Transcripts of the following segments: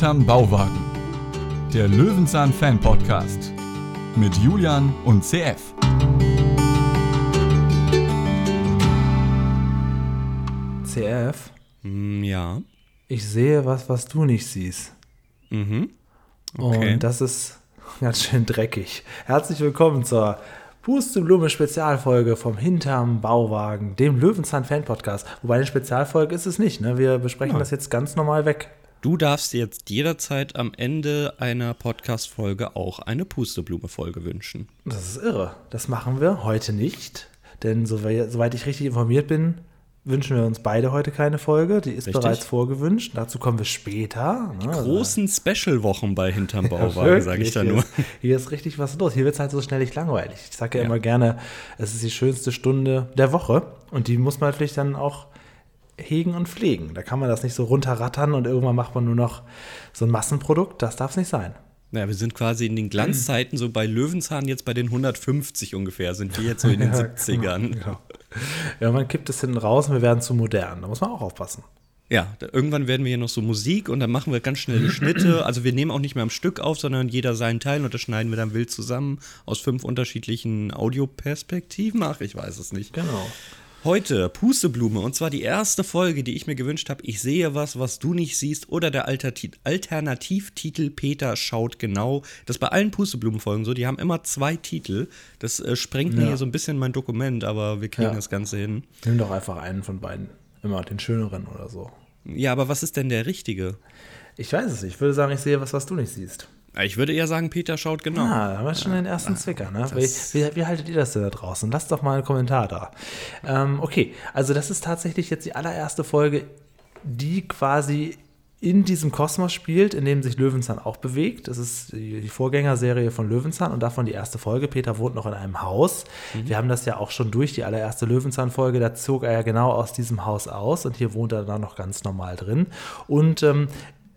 Hinterm Bauwagen. Der Löwenzahn Fan Podcast mit Julian und CF. CF, Hm, ja. ich sehe was, was du nicht siehst. Mhm. Okay. Und das ist ganz schön dreckig. Herzlich willkommen zur Pusteblume Spezialfolge vom Hinterm Bauwagen, dem Löwenzahn Fan Podcast. Wobei eine Spezialfolge ist es nicht, ne? Wir besprechen das jetzt ganz normal weg. Du darfst jetzt jederzeit am Ende einer Podcast-Folge auch eine Pusteblume-Folge wünschen. Das ist irre. Das machen wir heute nicht, denn soweit ich richtig informiert bin, wünschen wir uns beide heute keine Folge. Die ist Richtig. bereits vorgewünscht. Dazu kommen wir später. ne? Also- Großen Special-Wochen bei Hinterm Ja, Bauwagen, sage wirklich, ich da nur. Ist, hier ist richtig was los. Hier wird es halt so schnell nicht langweilig. Ich sage ja, Ja. immer gerne, es ist die schönste Stunde der Woche. Und die muss man natürlich dann auch hegen und pflegen. Da kann man das nicht so runterrattern und irgendwann macht man nur noch so ein Massenprodukt. Das darf es nicht sein. Ja, wir sind quasi in den Glanzzeiten so bei Löwenzahn jetzt bei den 150 ungefähr, sind wir jetzt so in den 70ern. Genau. Ja, man kippt es hinten raus und wir werden zu modern. Da muss man auch aufpassen. Ja, da, irgendwann werden wir hier noch so Musik und dann machen wir ganz schnell die Schnitte. Also wir nehmen auch nicht mehr am Stück auf, sondern jeder seinen Teil und das schneiden wir dann wild zusammen aus fünf unterschiedlichen Audioperspektiven. Ach, ich weiß es nicht. Genau. Heute Pusteblume und zwar die erste Folge, die ich mir gewünscht habe. Ich sehe was, was du nicht siehst oder der Alternativtitel Peter schaut genau. Das ist bei allen Pusteblumenfolgen so. Die haben immer zwei Titel. Das äh, sprengt mir Ja. hier so ein bisschen mein Dokument, aber wir kriegen Ja. das Ganze hin. Nimm doch einfach einen von beiden. Immer den schöneren oder so. Ja, aber was ist denn der richtige? Ich weiß es nicht. Ich würde sagen, ich sehe was, was du nicht siehst. Ich würde eher sagen, Peter schaut genau. Ah, da haben wir schon den ersten Zwicker. Ne? Wie, wie, wie haltet ihr das denn da draußen? Lasst doch mal einen Kommentar da. Ähm, okay, also das ist tatsächlich jetzt die allererste Folge, die quasi in diesem Kosmos spielt, in dem sich Löwenzahn auch bewegt. Das ist die Vorgängerserie von Löwenzahn und davon die erste Folge. Peter wohnt noch in einem Haus. Wir haben das ja auch schon durch, die allererste Löwenzahn-Folge. Da zog er ja genau aus diesem Haus aus und hier wohnt er dann noch ganz normal drin. Und ähm,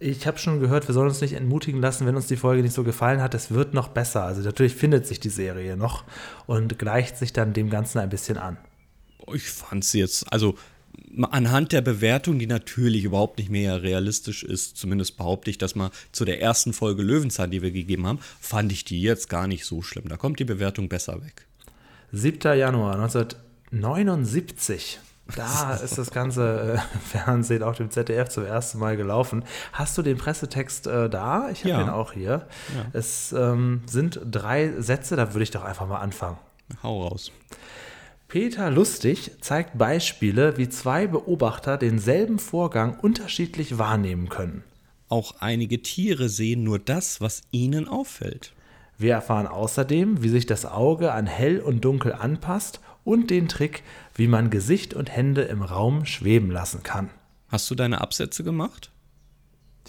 ich habe schon gehört, wir sollen uns nicht entmutigen lassen, wenn uns die Folge nicht so gefallen hat. Es wird noch besser. Also natürlich findet sich die Serie noch und gleicht sich dann dem Ganzen ein bisschen an. Ich fand sie jetzt, also anhand der Bewertung, die natürlich überhaupt nicht mehr realistisch ist, zumindest behaupte ich, dass mal zu der ersten Folge Löwenzahn, die wir gegeben haben, fand ich die jetzt gar nicht so schlimm. Da kommt die Bewertung besser weg. 7. Januar 1979. Da ist das ganze äh, Fernsehen auf dem ZDF zum ersten Mal gelaufen. Hast du den Pressetext äh, da? Ich habe Ja. den auch hier. Es ähm, sind drei Sätze, da würde ich doch einfach mal anfangen. Hau raus. Peter Lustig zeigt Beispiele, wie zwei Beobachter denselben Vorgang unterschiedlich wahrnehmen können. Auch einige Tiere sehen nur das, was ihnen auffällt. Wir erfahren außerdem, wie sich das Auge an Hell und Dunkel anpasst und den Trick, wie man Gesicht und Hände im Raum schweben lassen kann. Hast du deine Absätze gemacht?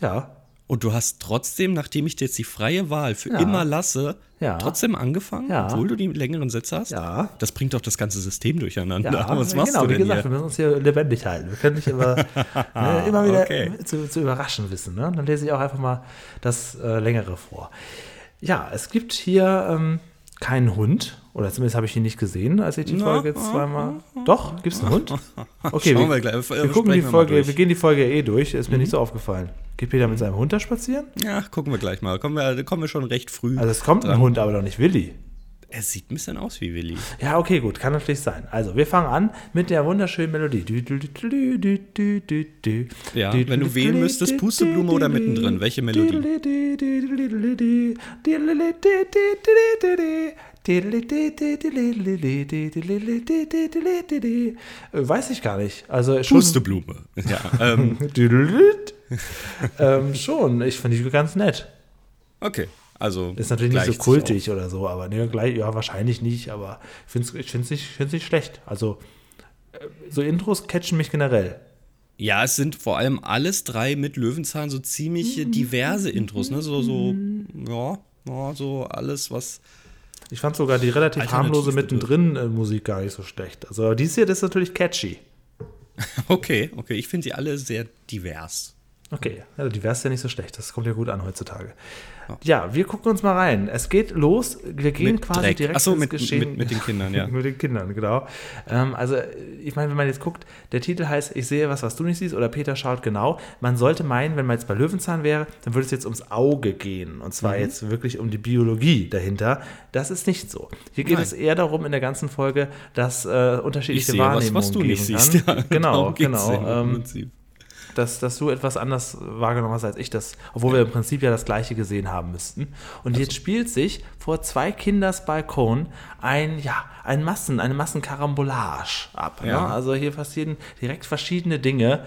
Ja, Und du hast trotzdem, nachdem ich dir jetzt die freie Wahl für Ja. immer lasse, Ja. trotzdem angefangen, Ja. obwohl du die längeren Sätze hast? Ja. Das bringt doch das ganze System durcheinander. ja Was machst genau, du wie denn gesagt, hier? wir müssen uns hier lebendig halten. Wir können nicht immer, ne, immer wieder Okay. zu, zu überraschen wissen. Ne? Dann lese ich auch einfach mal das äh, längere vor. Ja, es gibt hier ähm, keinen Hund, oder zumindest habe ich ihn nicht gesehen, als ich die Na, Folge jetzt zweimal. Doch, gibt es einen Hund? Okay, Schauen wir, wir gleich. wir Äh, gucken die wir Folge. Mhm. wir gehen die Folge eh durch, ist mir nicht so aufgefallen. Geht Peter mit seinem Hund da spazieren? Ja, gucken wir gleich mal. Kommen wir, kommen wir schon recht früh. Also es kommt ein dran. Hund, aber doch nicht Willi. Er sieht ein bisschen aus wie Willi. Ja, okay, gut, kann natürlich sein. Also, wir fangen an mit der wunderschönen Melodie. Ja, wenn du wählen müsstest, Pusteblume oder mittendrin, welche Melodie? Weiß ich gar nicht. Also schon, Pusteblume. Ja, ähm, ähm, schon. Ich finde die ganz nett. okay. Also Ist natürlich nicht so kultig oder so, aber ne, gleich, ja, wahrscheinlich nicht, aber ich finde es ich find's nicht, find's nicht schlecht. Also, äh, so Intros catchen mich generell. Ja, es sind vor allem alles drei mit Löwenzahn so ziemlich diverse Intros, ne? So, so, ja, ja, so alles, was. Ich fand sogar die relativ harmlose mittendrin äh, Musik gar nicht so schlecht. Also, dies hier das ist natürlich catchy. Okay, okay, ich finde sie alle sehr divers. Okay, ja, die wär's ja nicht so schlecht. Das kommt ja gut an heutzutage. Ja, wir gucken uns mal rein. Es geht los. Wir gehen Mit quasi Dreck. direkt Ach so, ins mit- Geschehen. mit- mit den Kindern, ja. mit den Kindern, genau. Ähm, also, ich meine, wenn man jetzt guckt, der Titel heißt Ich sehe was, was du nicht siehst, oder Peter schaut genau. Man sollte meinen, wenn man jetzt bei Löwenzahn wäre, dann würde es jetzt ums Auge gehen. Und Mhm. zwar jetzt wirklich um die Biologie dahinter. Das ist nicht so. Hier geht Nein. es eher darum in der ganzen Folge, dass äh, unterschiedliche Ich sehe was, Wahrnehmungen was du nicht siehst. Ja, genau, genau. im Ähm, Prinzip. Dass, dass du etwas anders wahrgenommen hast als ich das, obwohl wir im Prinzip ja das gleiche gesehen haben müssten. Und jetzt spielt sich vor zwei Kinders Balkon ein, ja, ein Massen, eine Massenkarambolage ab. Ja. Ne? Also hier passieren direkt verschiedene Dinge.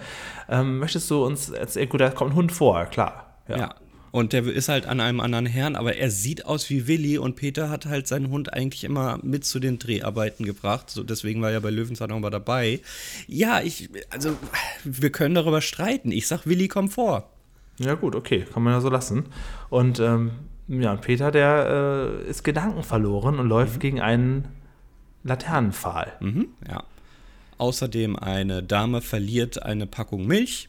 Ähm, möchtest du uns erzählen, gut, da kommt ein Hund vor, klar. Ja. Und der ist halt an einem anderen Herrn, aber er sieht aus wie Willi und Peter hat halt seinen Hund eigentlich immer mit zu den Dreharbeiten gebracht. So, deswegen war er bei Löwenzahn auch mal dabei. Ja, ich, also, wir können darüber streiten. Ich sag, Willi, komm vor. Ja, gut, okay, kann man ja so lassen. Und ähm, ja, und Peter, der äh, ist Gedanken verloren und läuft gegen einen Laternenpfahl. Mhm, ja. Außerdem eine Dame verliert eine Packung Milch.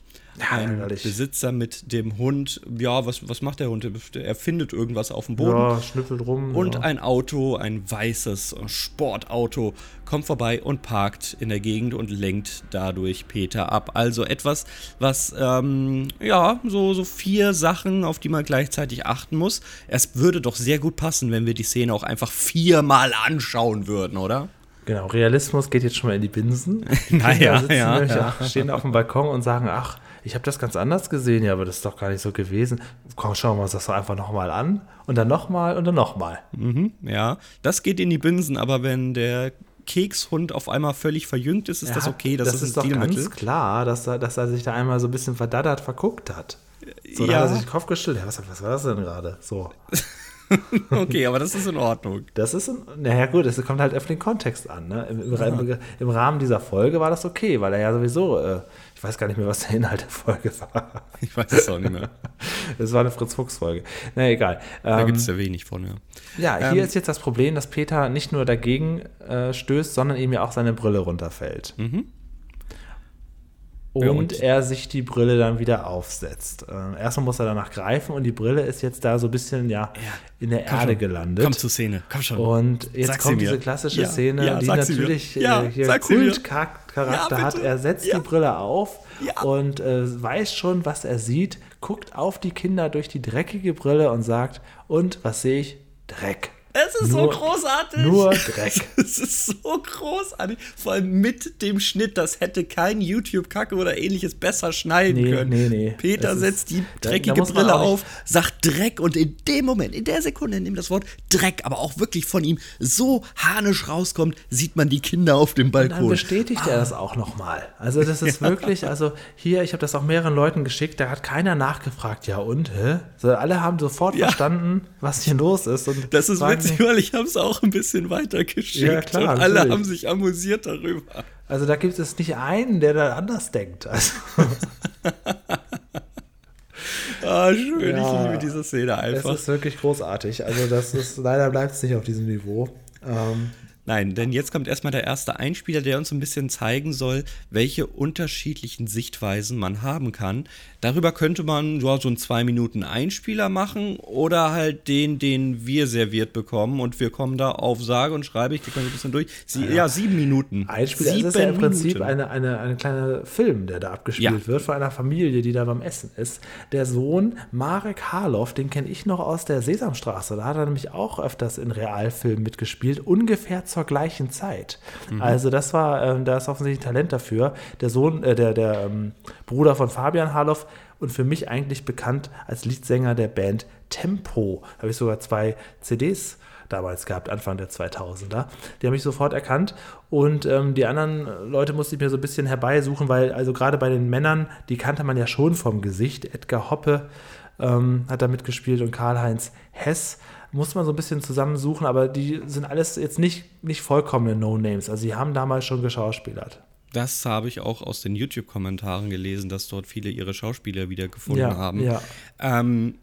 Ein ärgerlich. Besitzer mit dem Hund, ja, was, was macht der Hund? Er findet irgendwas auf dem Boden. Ja, schnüffelt rum. Und ja. ein Auto, ein weißes Sportauto, kommt vorbei und parkt in der Gegend und lenkt dadurch Peter ab. Also etwas, was, ähm, ja, so, so vier Sachen, auf die man gleichzeitig achten muss. Es würde doch sehr gut passen, wenn wir die Szene auch einfach viermal anschauen würden, oder? Genau, Realismus geht jetzt schon mal in die Binsen. Die Na Kinder ja, ja, ja. stehen auf dem Balkon und sagen, ach, ich habe das ganz anders gesehen, ja, aber das ist doch gar nicht so gewesen. Komm, schauen wir uns das doch einfach nochmal an und dann nochmal und dann nochmal. Mhm, ja, das geht in die Binsen, aber wenn der Kekshund auf einmal völlig verjüngt ist, ist das okay. Das, ist, ist ein doch Stilmittel. ganz klar, dass er, dass er sich da einmal so ein bisschen verdaddert verguckt hat. So, da Ja. hat er sich den Kopf gestellt. Ja, was, was war das denn gerade? So. Okay, aber das ist in Ordnung. Das ist, ein- naja gut, es kommt halt auf den Kontext an. Ne? Im, im, Im Rahmen dieser Folge war das okay, weil er ja sowieso, äh, ich weiß gar nicht mehr, was der Inhalt der Folge war. Ich weiß es auch nicht mehr. Es war eine Fritz-Fuchs-Folge. Na egal. Da Ähm, gibt es ja wenig von, ja. Ja, hier Ähm, ist jetzt das Problem, dass Peter nicht nur dagegen äh, stößt, sondern ihm ja auch seine Brille runterfällt. Und, Ja, und- er sich die Brille dann wieder aufsetzt. Äh, erstmal muss er danach greifen und die Brille ist jetzt da so ein bisschen ja, in der Komm Erde schon. gelandet. Komm zur Szene, komm schon. Und jetzt Sag sie kommt diese klassische Ja, Szene, ja, die natürlich Ja, äh, hier. Kultcharakter Ja, hat. Er setzt Ja. die Brille auf Ja. und äh, weiß schon, was er sieht, guckt auf die Kinder durch die dreckige Brille und sagt, und was sehe ich? Dreck. Es ist Nur- so großartig. nur Dreck. Es ist so großartig. Vor allem mit dem Schnitt. Das hätte kein YouTube-Kacke oder ähnliches besser schneiden Nee, können. nee, nee. Peter ist- setzt die da- dreckige da man Brille auf, sagt Dreck und in dem Moment, in der Sekunde, in dem das Wort Dreck aber auch wirklich von ihm so hanisch rauskommt, sieht man die Kinder auf dem Und dann Balkon. bestätigt er das auch nochmal. Also das ist wirklich, also hier, ich habe das auch mehreren Leuten geschickt, da hat keiner nachgefragt, ja und, hä? So, alle haben sofort Ja. verstanden, was hier los ist. Und Das ist fragen sich- weil ich habe es auch ein bisschen weitergeschickt. Ja, klar, und alle natürlich. haben sich amüsiert darüber. Also da gibt es nicht einen, der da anders denkt. Also, Ah, schön, Ja. ich liebe diese Szene einfach. ist wirklich großartig. Also das ist, leider bleibt es nicht auf diesem Niveau. Ähm, Nein, denn jetzt kommt erstmal der erste Einspieler, der uns ein bisschen zeigen soll, welche unterschiedlichen Sichtweisen man haben kann. Darüber könnte man ja, so einen zwei Minuten Einspieler machen oder halt den, den wir serviert bekommen und wir kommen da auf sage und schreibe, ich mal so ein bisschen durch. Sie, ja. sieben Minuten. Einspieler, sieben ist ja im Prinzip Minuten. eine, eine, eine kleine Film, der da abgespielt Ja. wird von einer Familie, die da beim Essen ist. Der Sohn Marek Harloff, den kenne ich noch aus der Sesamstraße. Da hat er nämlich auch öfters in Realfilmen mitgespielt, ungefähr zur gleichen Zeit. Mhm. Also das war, ähm, da ist offensichtlich ein Talent dafür. Der Sohn, äh, der, der ähm, Bruder von Fabian Harloff und für mich eigentlich bekannt als Leadsänger der Band Tempo. Da habe ich sogar zwei CDs damals gehabt, Anfang der 2000er. Die habe ich sofort erkannt. Und ähm, die anderen Leute musste ich mir so ein bisschen herbeisuchen, weil also gerade bei den Männern, die kannte man ja schon vom Gesicht. Edgar Hoppe ähm, hat da mitgespielt und Karl-Heinz Hess. Muss man so ein bisschen zusammensuchen, aber die sind alles jetzt nicht, nicht vollkommene No-Names. Also die haben damals schon geschauspielert. Das habe ich auch aus den YouTube-Kommentaren gelesen, dass dort viele ihre Schauspieler wieder gefunden Ja, haben. ja. Ähm,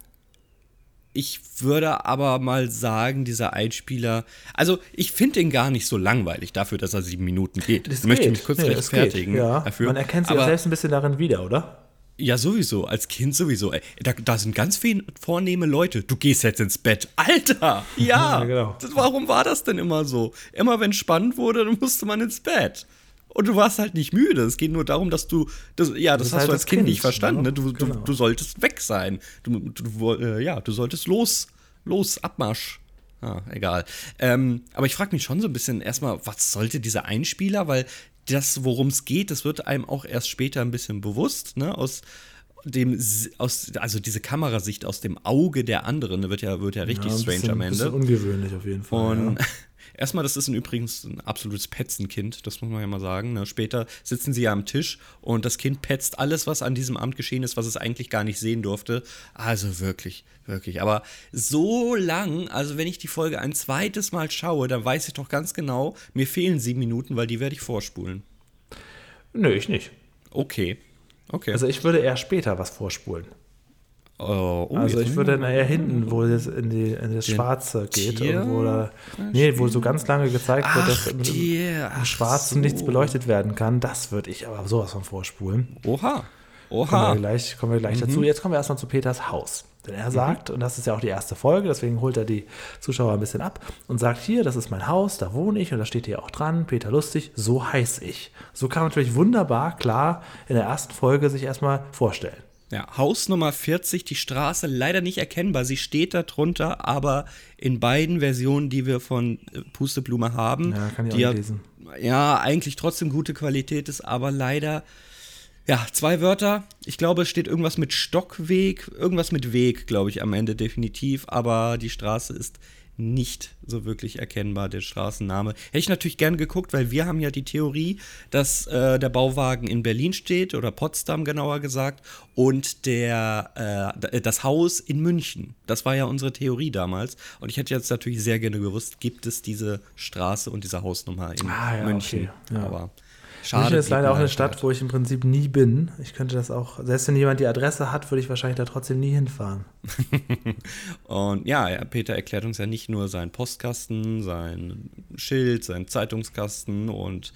ich würde aber mal sagen, dieser Einspieler, also ich finde ihn gar nicht so langweilig dafür, dass er sieben Minuten geht. Das ich möchte geht. mich kurz Nee, rechtfertigen geht, Ja. dafür. Man erkennt sich aber, auch selbst ein bisschen darin wieder, oder? Ja, sowieso. Als Kind sowieso. Ey, da, da sind ganz viele vornehme Leute. Du gehst jetzt ins Bett. Alter! Ja! Ja, genau. das, warum war das denn immer so? Immer wenn spannend wurde, dann musste man ins Bett. Und du warst halt nicht müde. Es geht nur darum, dass du. Das, ja, das ist hast halt du als das Kind, Kind, nicht verstanden. ne? Ne? Du, Genau. du, du solltest weg sein. Du, du, äh, ja, du solltest los. Los, Abmarsch. Ah, egal. Ähm, aber ich frage mich schon so ein bisschen erstmal, was sollte dieser Einspieler? Weil das, worum es geht, das wird einem auch erst später ein bisschen bewusst, ne? Aus dem, aus, also diese Kamerasicht aus dem Auge der anderen, ne, wird ja, wird ja richtig Ja, ein strange bisschen, am Bisschen Ende. ungewöhnlich auf jeden Fall. Und ja. erstmal, das ist ein, übrigens ein absolutes Petzenkind, das muss man ja mal sagen. Ne? Später sitzen sie ja am Tisch und das Kind petzt alles, was an diesem Abend geschehen ist, was es eigentlich gar nicht sehen durfte. Also wirklich, wirklich. Aber so lang, also wenn ich die Folge ein zweites Mal schaue, dann weiß ich doch ganz genau, mir fehlen sieben Minuten, weil die werde ich vorspulen. Nö, ich nicht. Okay. Okay. Also ich würde eher später was vorspulen. Oh, oh, Also ich würde dann eher hinten, wo es in, die, in das Schwarze geht wo da, nee, wo so ganz lange gezeigt wird, dass im, im ach Schwarzen so. nichts beleuchtet werden kann. Das würde ich aber sowas von vorspulen. Oha. Kommen Oha. wir gleich, kommen wir gleich dazu. Jetzt kommen wir erstmal zu Peters Haus. Denn er sagt, und das ist ja auch die erste Folge, deswegen holt er die Zuschauer ein bisschen ab und sagt, hier, das ist mein Haus, da wohne ich und da steht hier auch dran, Peter Lustig, so heiß ich. So kann man natürlich wunderbar, klar, in der ersten Folge sich erstmal vorstellen. Ja, Haus Nummer 40, die Straße leider nicht erkennbar. Sie steht da drunter, aber in beiden Versionen, die wir von äh, Pusteblume haben, Ja, kann ich auch die nicht lesen. ja eigentlich trotzdem gute Qualität ist, aber leider ja, zwei Wörter. Ich glaube, es steht irgendwas mit Stockweg, irgendwas mit Weg, glaube ich, am Ende definitiv, aber die Straße ist nicht so wirklich erkennbar, der Straßenname. Hätte ich natürlich gern geguckt, weil wir haben ja die Theorie, dass äh, der Bauwagen in Berlin steht oder Potsdam genauer gesagt und der, äh, das Haus in München. Das war ja unsere Theorie damals. Und ich hätte jetzt natürlich sehr gerne gewusst, gibt es diese Straße und diese Hausnummer in Ah, ja, München. okay, ja. Aber schade. München ist leider auch eine halt Stadt, wo ich im Prinzip nie bin. Ich könnte das auch, selbst wenn jemand die Adresse hat, würde ich wahrscheinlich da trotzdem nie hinfahren. Und ja, Peter erklärt uns ja nicht nur seinen Postkasten, sein Schild, seinen Zeitungskasten und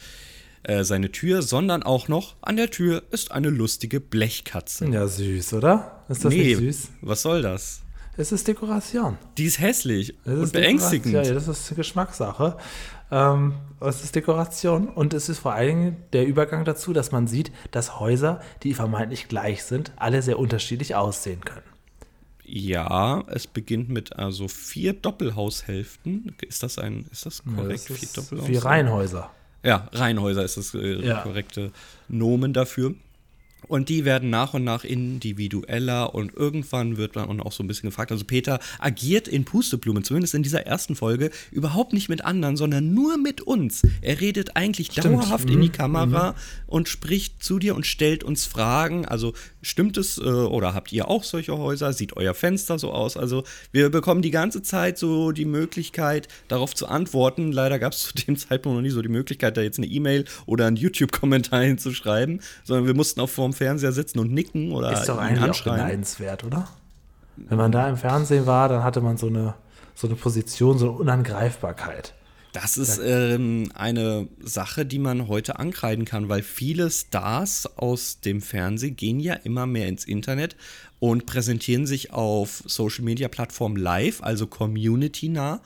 äh, seine Tür, sondern auch noch an der Tür ist eine lustige Blechkatze. Ja, süß, oder? Ist das nicht süß? was soll das? Es ist Dekoration. Die ist hässlich Es und ist beängstigend. Ja, das ist Geschmackssache. Ähm, es ist Dekoration und es ist vor allen Dingen der Übergang dazu, dass man sieht, dass Häuser, die vermeintlich gleich sind, alle sehr unterschiedlich aussehen können. Ja, es beginnt mit also vier Doppelhaushälften. Ist das ein, ist das korrekt? Das vier Doppelhaushälften? wie Reihenhäuser. Ja, Reihenhäuser ist das äh, Ja. korrekte Nomen dafür. Und die werden nach und nach individueller und irgendwann wird man auch so ein bisschen gefragt. Also Peter agiert in Pusteblumen, zumindest in dieser ersten Folge, überhaupt nicht mit anderen, sondern nur mit uns. Er redet eigentlich dauerhaft in die Kamera und spricht zu dir und stellt uns Fragen. Also stimmt es äh, oder habt ihr auch solche Häuser? Sieht euer Fenster so aus? Also wir bekommen die ganze Zeit so die Möglichkeit, darauf zu antworten. Leider gab es zu dem Zeitpunkt noch nie so die Möglichkeit, da jetzt eine E-Mail oder einen YouTube-Kommentar hinzuschreiben, sondern wir mussten auch vorm Fernseher sitzen und nicken oder Ist doch eigentlich auch anschreien. beneidenswert, oder? Wenn man da im Fernsehen war, dann hatte man so eine, so eine Position, so eine Unangreifbarkeit. Das ist ähm, eine Sache, die man heute ankreiden kann, weil viele Stars aus dem Fernsehen gehen ja immer mehr ins Internet und präsentieren sich auf Social-Media-Plattformen live, also community-nah,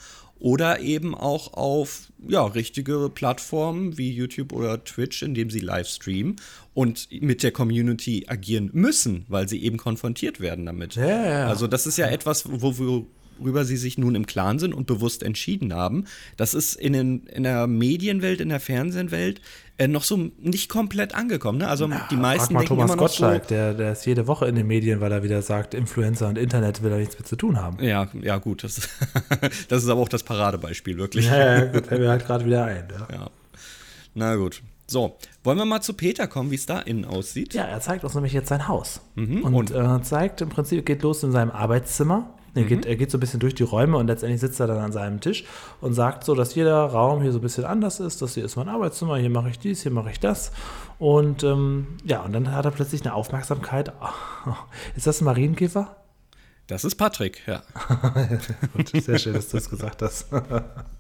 oder eben auch auf ja, richtige Plattformen wie YouTube oder Twitch, indem sie live streamen und mit der Community agieren müssen, weil sie eben konfrontiert werden damit. Ja, ja. Also das ist ja etwas, wo, worüber sie sich nun im Klaren sind und bewusst entschieden haben. Das ist in, den, in der Medienwelt, in der Fernsehwelt äh, noch so nicht komplett angekommen. Ne? Also die meisten mal denken Thomas immer noch so, Gottschalk, der, der ist jede Woche in den Medien, weil er wieder sagt, Influencer und Internet will er nichts mit zu tun haben. Ja, ja gut, das, das ist aber auch das Paradebeispiel, wirklich. Ja, ja, gut, fällt mir halt gerade wieder ein. Ja. Ja. Na gut. So, wollen wir mal zu Peter kommen, wie es da innen aussieht? Ja, er zeigt uns nämlich jetzt sein Haus. Mhm, und äh, zeigt im Prinzip, geht los in seinem Arbeitszimmer. Er, Mhm. geht, er geht so ein bisschen durch die Räume und letztendlich sitzt er dann an seinem Tisch und sagt so, dass jeder Raum hier so ein bisschen anders ist. Das hier ist mein Arbeitszimmer, hier mache ich dies, hier mache ich das. Und ähm, ja, und dann hat er plötzlich eine Aufmerksamkeit. Ist das ein Marienkäfer? Das ist Patrick, ja. Gut, sehr schön, dass du es gesagt hast.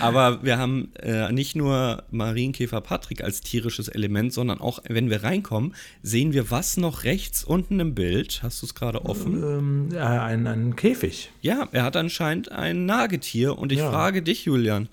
Aber wir haben äh, nicht nur Marienkäfer Patrick als tierisches Element, sondern auch, wenn wir reinkommen, sehen wir was noch rechts unten im Bild. Hast du es gerade offen? Ähm, äh, ein, ein Käfig. Ja, er hat anscheinend ein Nagetier und ich Ja. frage dich, Julian,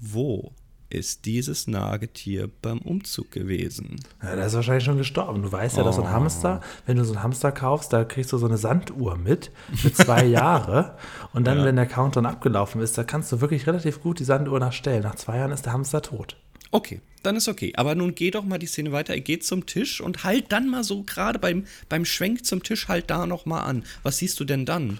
wo ist dieses Nagetier beim Umzug gewesen? Ja, der ist wahrscheinlich schon gestorben. Du weißt ja, dass so Oh. ein Hamster, wenn du so einen Hamster kaufst, da kriegst du so eine Sanduhr mit für zwei Jahre. Und dann, Ja. wenn der Countdown abgelaufen ist, da kannst du wirklich relativ gut die Sanduhr nachstellen. Nach zwei Jahren ist der Hamster tot. Okay, dann ist okay. Aber nun geh doch mal die Szene weiter. Er geht zum Tisch und halt dann mal so gerade beim, beim Schwenk zum Tisch halt da noch mal an. Was siehst du denn dann?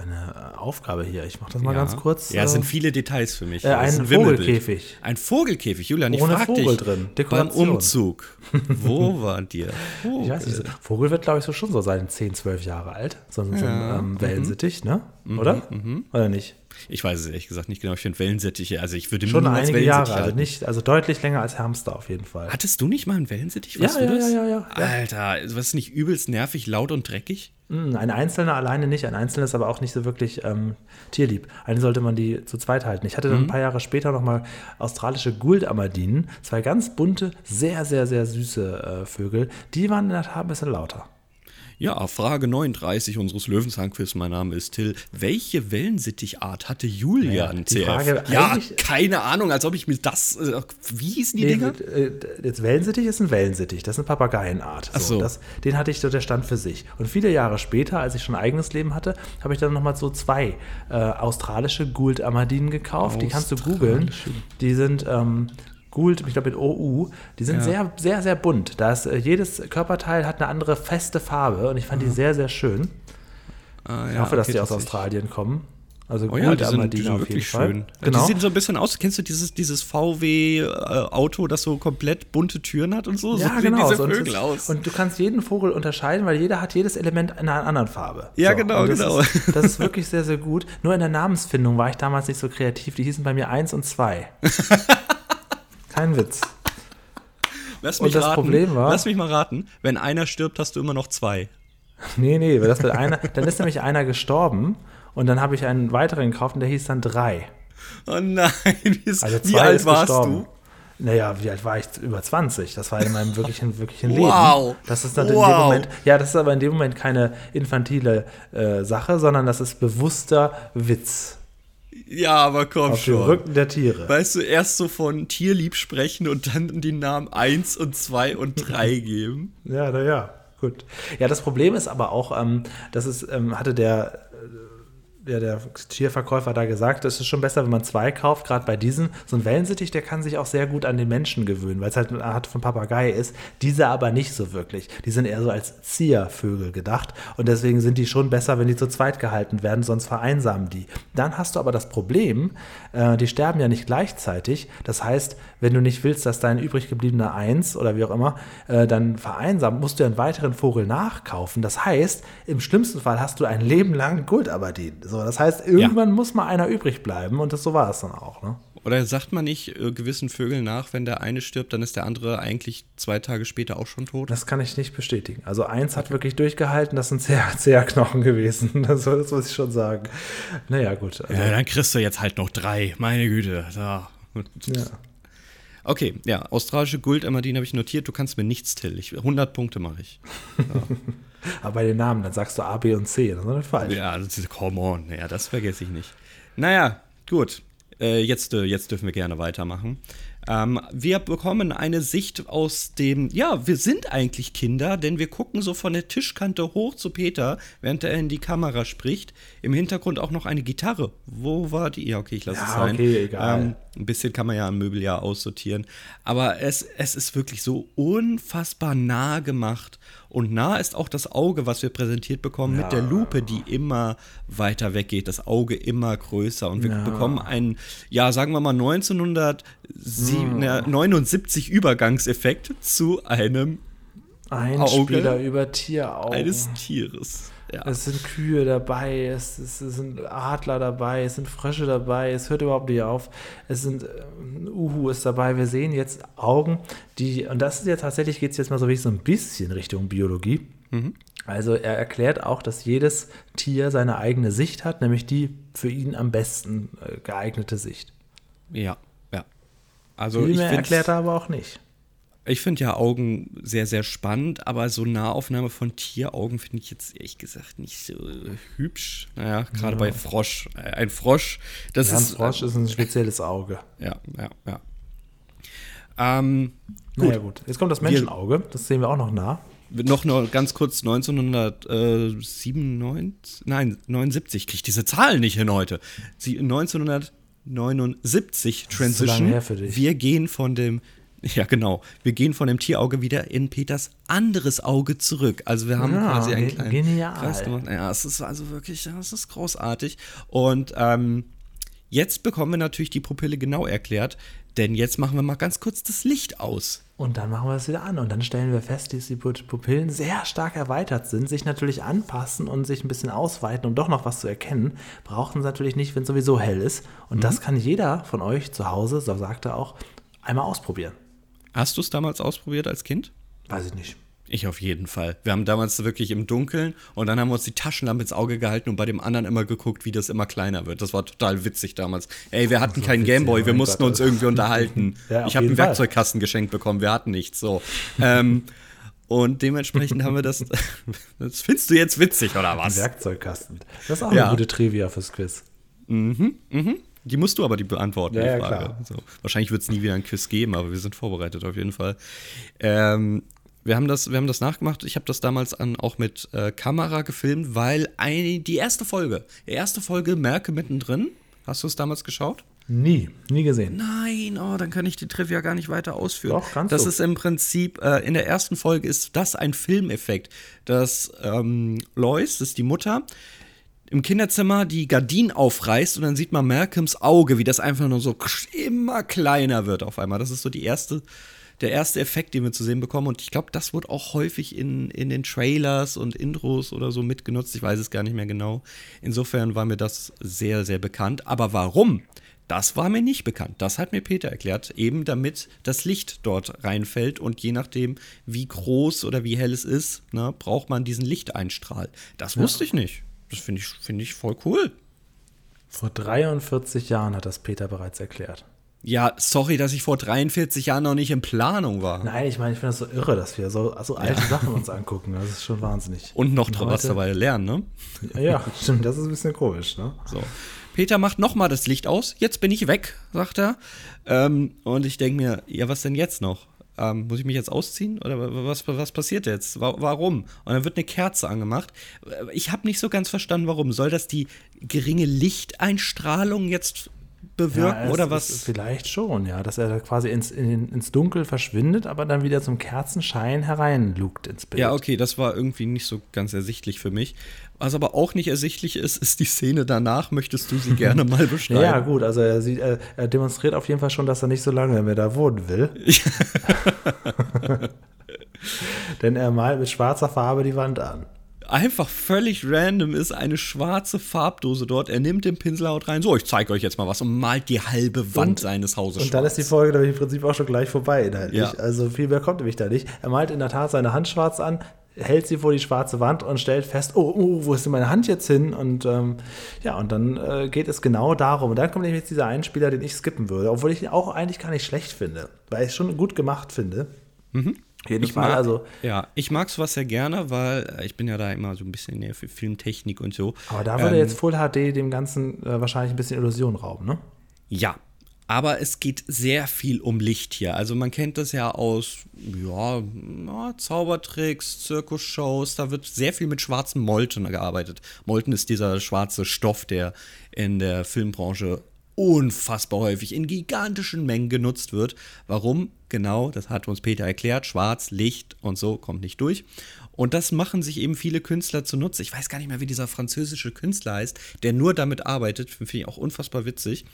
Eine äh, Aufgabe hier. Ich mache das mal ganz kurz. Ja, es äh, sind viele Details für mich. äh, ein Wimmelbild. Vogelkäfig. Ein Vogelkäfig, Julian, ich Ohne frag Vogel dich. drin. Beim Dekoration. Umzug. Wo war dir? Ich weiß nicht, Vogel wird, glaube ich, so schon so sein 10, 12 Jahre alt. So, so ein ähm, Wellensittich, ne? Oder? Oder nicht? Ich weiß es ehrlich gesagt nicht genau. Ich finde Wellensittiche, also ich würde Schon einige Jahre, also halten. nicht, also deutlich länger als Hamster auf jeden Fall. Hattest du nicht mal einen Wellensittich? Ja, ja, ja, ja, ja, ja. Alter, was ist nicht übelst nervig, laut und dreckig? Hm, Ein einzelner alleine nicht, ein einzelner ist aber auch nicht so wirklich ähm, tierlieb. Eigentlich sollte man die zu zweit halten. Ich hatte dann ein paar Jahre später nochmal australische Guldamadinen, zwei ganz bunte, sehr, sehr, sehr süße äh, Vögel. Die waren in der Tat ein bisschen lauter. Ja, Frage 39 unseres Löwenzahnquiz. Mein Name ist Till. Welche Wellensittichart hatte Julian Ja, CF? Ja, keine Ahnung, als ob ich mir das. Äh, wie hießen die Nee, Dinger? äh, jetzt Wellensittich ist ein Wellensittich, das ist eine Papageienart. Ach so. das, den hatte ich so, der stand für sich. Und viele Jahre später, als ich schon ein eigenes Leben hatte, habe ich dann nochmal so zwei äh, australische Gould-Amadinen gekauft. Die kannst du googeln. Die sind ähm, Gould, ich glaube mit OU, die sind Ja. sehr, sehr, sehr bunt. Da ist, äh, jedes Körperteil hat eine andere feste Farbe und ich fand die sehr, sehr schön. Ah, Ich ja, hoffe, dass okay, die aus. Australien kommen. Also Oh ja, die sind, die sind wirklich schön. Genau. Die sehen so ein bisschen aus. Kennst du dieses, dieses VW-Auto, das so komplett bunte Türen hat und so? so Ja, sehen genau. diese und, Vögel es- aus. und du kannst jeden Vogel unterscheiden, weil jeder hat jedes Element in einer anderen Farbe. Ja, genau, und das genau. Ist, das ist wirklich sehr, sehr gut. Nur in der Namensfindung war ich damals nicht so kreativ. Die hießen bei mir 1 und 2. Kein Witz. Lass und mich das raten, Problem war- Lass mich mal raten. Wenn einer stirbt, hast du immer noch zwei. Nee, nee, weil das wird einer, dann ist nämlich einer gestorben und dann habe ich einen weiteren gekauft und der hieß dann 3. Oh nein, wie, ist, Also wie zwei alt ist warst gestorben. du? Naja, wie alt war ich? Über 20. Das war in meinem wirklichen, wirklichen Wow. Leben. Das ist dann in dem Wow. Moment, ja, das ist aber in dem Moment keine infantile äh, Sache, sondern das ist bewusster Witz Ja, aber komm auf dem schon. Rücken der Tiere. Weißt du, erst so von Tierlieb sprechen und dann die Namen 1 und 2 und 3 geben. Ja, naja, gut. Ja, das Problem ist aber auch, ähm, das ist, ähm, hatte der, äh, der, Tierverkäufer da gesagt, es ist schon besser, wenn man zwei kauft, gerade bei diesen. So ein Wellensittich, der kann sich auch sehr gut an den Menschen gewöhnen, weil es halt eine Art von Papagei ist. Diese aber nicht so wirklich. Die sind eher so als Ziervögel gedacht und deswegen sind die schon besser, wenn die zu zweit gehalten werden, sonst vereinsamen die. Dann hast du aber das Problem, äh, die sterben ja nicht gleichzeitig. Das heißt, wenn du nicht willst, dass dein übrig gebliebener Eins oder wie auch immer äh, dann vereinsamt, musst du einen weiteren Vogel nachkaufen. Das heißt, im schlimmsten Fall hast du ein Leben lang Goldaberdeen. So, das heißt, irgendwann muss mal einer übrig bleiben und das, so war es dann auch. Ne? Oder sagt man nicht äh, gewissen Vögeln nach, wenn der eine stirbt, dann ist der andere eigentlich zwei Tage später auch schon tot? Das kann ich nicht bestätigen. Also eins hat wirklich durchgehalten, das sind sehr, sehr Knochen gewesen. Das, das muss ich schon sagen. Naja, gut. Also, Ja, dann kriegst du jetzt halt noch drei. Meine Güte. So. ja. Okay, ja, australische Guldamadin habe ich notiert. Du kannst mir nichts, Till. Ich, 100 Punkte mache ich. Aber bei den Namen, dann sagst du A, B und C. Das ist natürlich falsch. Ja, das ist, come on. Ja, das vergesse ich nicht. Naja, gut. Äh, jetzt, äh, jetzt dürfen wir gerne weitermachen. Ähm, wir bekommen eine Sicht aus dem, ja, wir sind eigentlich Kinder, denn wir gucken so von der Tischkante hoch zu Peter, während er in die Kamera spricht. Im Hintergrund auch noch eine Gitarre. Wo war die? Ja, okay, ich lasse Ja, es sein. okay, egal. Ähm, ein bisschen kann man ja am Möbeljahr aussortieren. Aber es, es ist wirklich so unfassbar nah gemacht. Und nah ist auch das Auge, was wir präsentiert bekommen, mit der Lupe, die immer weiter weggeht. Das Auge immer größer. Und wir bekommen einen, ja, sagen wir mal 1979 Übergangseffekt zu einem Ein Auge Spieler über Tieraugen. eines Tieres. Ja. Es sind Kühe dabei, es, es, es sind Adler dabei, es sind Frösche dabei, es hört überhaupt nicht auf. Es sind ähm, Uhu ist dabei. Wir sehen jetzt Augen, die, und das ist ja tatsächlich, geht es jetzt mal so wirklich so ein bisschen Richtung Biologie. Also er erklärt auch, dass jedes Tier seine eigene Sicht hat, nämlich die für ihn am besten äh, geeignete Sicht. Ja, ja. Also Viel ich mehr erklärt er aber auch nicht. Ich finde ja Augen sehr, sehr spannend, aber so Nahaufnahme von Tieraugen finde ich jetzt ehrlich gesagt nicht so hübsch. Naja, gerade bei Frosch. Äh, Ein Frosch, das Ja, ein ist. Frosch ist ein spezielles Auge. Ja, ja, ja. Ähm, Naja, gut. Jetzt kommt das Menschenauge. Das sehen wir auch noch nah. noch nur ganz kurz 1997, nein, 79, kriege ich diese Zahlen nicht hin heute. Sie, 1979 ist so Transition. lange her für dich. Wir gehen von dem, ja genau, wir gehen von dem Tierauge wieder in Peters anderes Auge zurück. Also wir haben Ja, quasi einen kleinen genial. Kreis gemacht. Ja, es ist also wirklich, ja, es ist großartig. Und ähm, jetzt bekommen wir natürlich die Pupille genau erklärt, denn jetzt machen wir mal ganz kurz das Licht aus. Und dann machen wir es wieder an. Und dann stellen wir fest, dass die Pu- Pupillen sehr stark erweitert sind, sich natürlich anpassen und sich ein bisschen ausweiten, um doch noch was zu erkennen. Brauchen sie natürlich nicht, wenn es sowieso hell ist. Und Mhm. das kann jeder von euch zu Hause, so sagt er auch, einmal ausprobieren. Hast du es damals ausprobiert als Kind? Weiß ich nicht. Ich auf jeden Fall. Wir haben damals wirklich im Dunkeln und dann haben wir uns die Taschenlampe ins Auge gehalten und bei dem anderen immer geguckt, wie das immer kleiner wird. Das war total witzig damals. Ey, wir hatten keinen Gameboy, wir mein mussten uns irgendwie unterhalten. Ja, ich habe einen Fall. Werkzeugkasten geschenkt bekommen, wir hatten nichts. So. ähm, und dementsprechend haben wir das. Das findest du jetzt witzig, oder Ein was? Werkzeugkasten. Das ist auch Ja. eine gute Trivia fürs Quiz. Die musst du aber die beantworten, Ja, die ja, Frage. klar. So. Wahrscheinlich wird es nie wieder ein Quiz geben, aber wir sind vorbereitet auf jeden Fall. Ähm, wir, haben das, wir haben das nachgemacht. Ich habe das damals an, auch mit äh, Kamera gefilmt, weil ein, die erste Folge, die erste Folge Merke mittendrin. Hast du es damals geschaut? Nie, nie gesehen. Nein, oh, dann kann ich die Trivia gar nicht weiter ausführen. Doch, kannst das du. ist im Prinzip, äh, in der ersten Folge ist das ein Filmeffekt, dass ähm, Lois, das ist die Mutter, im Kinderzimmer die Gardinen aufreißt und dann sieht man Malcolms Auge, wie das einfach nur so immer kleiner wird auf einmal. Das ist so die erste, der erste Effekt, den wir zu sehen bekommen. Und ich glaube, das wurde auch häufig in, in den Trailers und Intros oder so mitgenutzt. Ich weiß es gar nicht mehr genau. Insofern war mir das sehr, sehr bekannt. Aber warum? Das war mir nicht bekannt. Das hat mir Peter erklärt, eben damit das Licht dort reinfällt und je nachdem, wie groß oder wie hell es ist, ne, braucht man diesen Lichteinstrahl. Das wusste ich nicht. Das finde ich, finde ich voll cool. Vor 43 Jahren hat das Peter bereits erklärt. Ja, sorry, dass ich vor 43 Jahren noch nicht in Planung war. Nein, ich meine, ich finde das so irre, dass wir so, so alte Sachen uns angucken. Das ist schon wahnsinnig. Und noch was heute- dabei lernen, ne? Ja, stimmt, das ist ein bisschen komisch, ne? So. Peter macht nochmal das Licht aus. Jetzt bin ich weg, sagt er. Ähm, und ich denke mir, ja, was denn jetzt noch? Ähm, muss ich mich jetzt ausziehen? Oder wa- was, was passiert jetzt? Wa warum? Und dann wird eine Kerze angemacht. Ich habe nicht so ganz verstanden, warum. Soll das die geringe Lichteinstrahlung jetzt bewirken es oder was? Vielleicht schon, ja, dass er da quasi ins, in, ins Dunkel verschwindet, aber dann wieder zum Kerzenschein hereinlugt ins Bild. Ja, okay, das war irgendwie nicht so ganz ersichtlich für mich. Was aber auch nicht ersichtlich ist, ist die Szene danach. Möchtest du sie gerne mal beschreiben? Ja, gut, also er, sieht, er, er demonstriert auf jeden Fall schon, dass er nicht so lange mehr da wohnen will. Denn er malt mit schwarzer Farbe die Wand an. Einfach völlig random ist eine schwarze Farbdose dort. Er nimmt den Pinsel haut rein. So, ich zeige euch jetzt mal was und malt die halbe Wand Und- seines Hauses Und dann ist die schwarz. Folge nämlich im Prinzip auch schon gleich vorbei inhaltlich. Ja. Also viel mehr kommt nämlich da nicht. Er malt in der Tat seine Hand schwarz an, hält sie vor die schwarze Wand und stellt fest, oh, oh wo ist denn meine Hand jetzt hin? Und ähm, ja, und dann äh, geht es genau darum. Und dann kommt nämlich jetzt dieser Einspieler, den ich skippen würde, obwohl ich ihn auch eigentlich gar nicht schlecht finde, weil ich es schon gut gemacht finde. Jeden Ich Fall, mag, also, ja, ich mag sowas sehr gerne, weil äh, ich bin ja da immer so ein bisschen näher für Filmtechnik und so. aber da würde Ähm, jetzt Full HD dem Ganzen äh, wahrscheinlich ein bisschen Illusion rauben, ne? Ja, aber es geht sehr viel um Licht hier. Also man kennt das ja aus ja, ja, Zaubertricks, Zirkusshows. Da wird sehr viel mit schwarzen Molten gearbeitet. Molten ist dieser schwarze Stoff, der in der Filmbranche unfassbar häufig in gigantischen Mengen genutzt wird. Warum? Genau, das hat uns Peter erklärt. Schwarz, Licht und so kommt nicht durch. Und das machen sich eben viele Künstler zunutze. Ich weiß gar nicht mehr, wie dieser französische Künstler heißt, der nur damit arbeitet. Finde ich auch unfassbar witzig.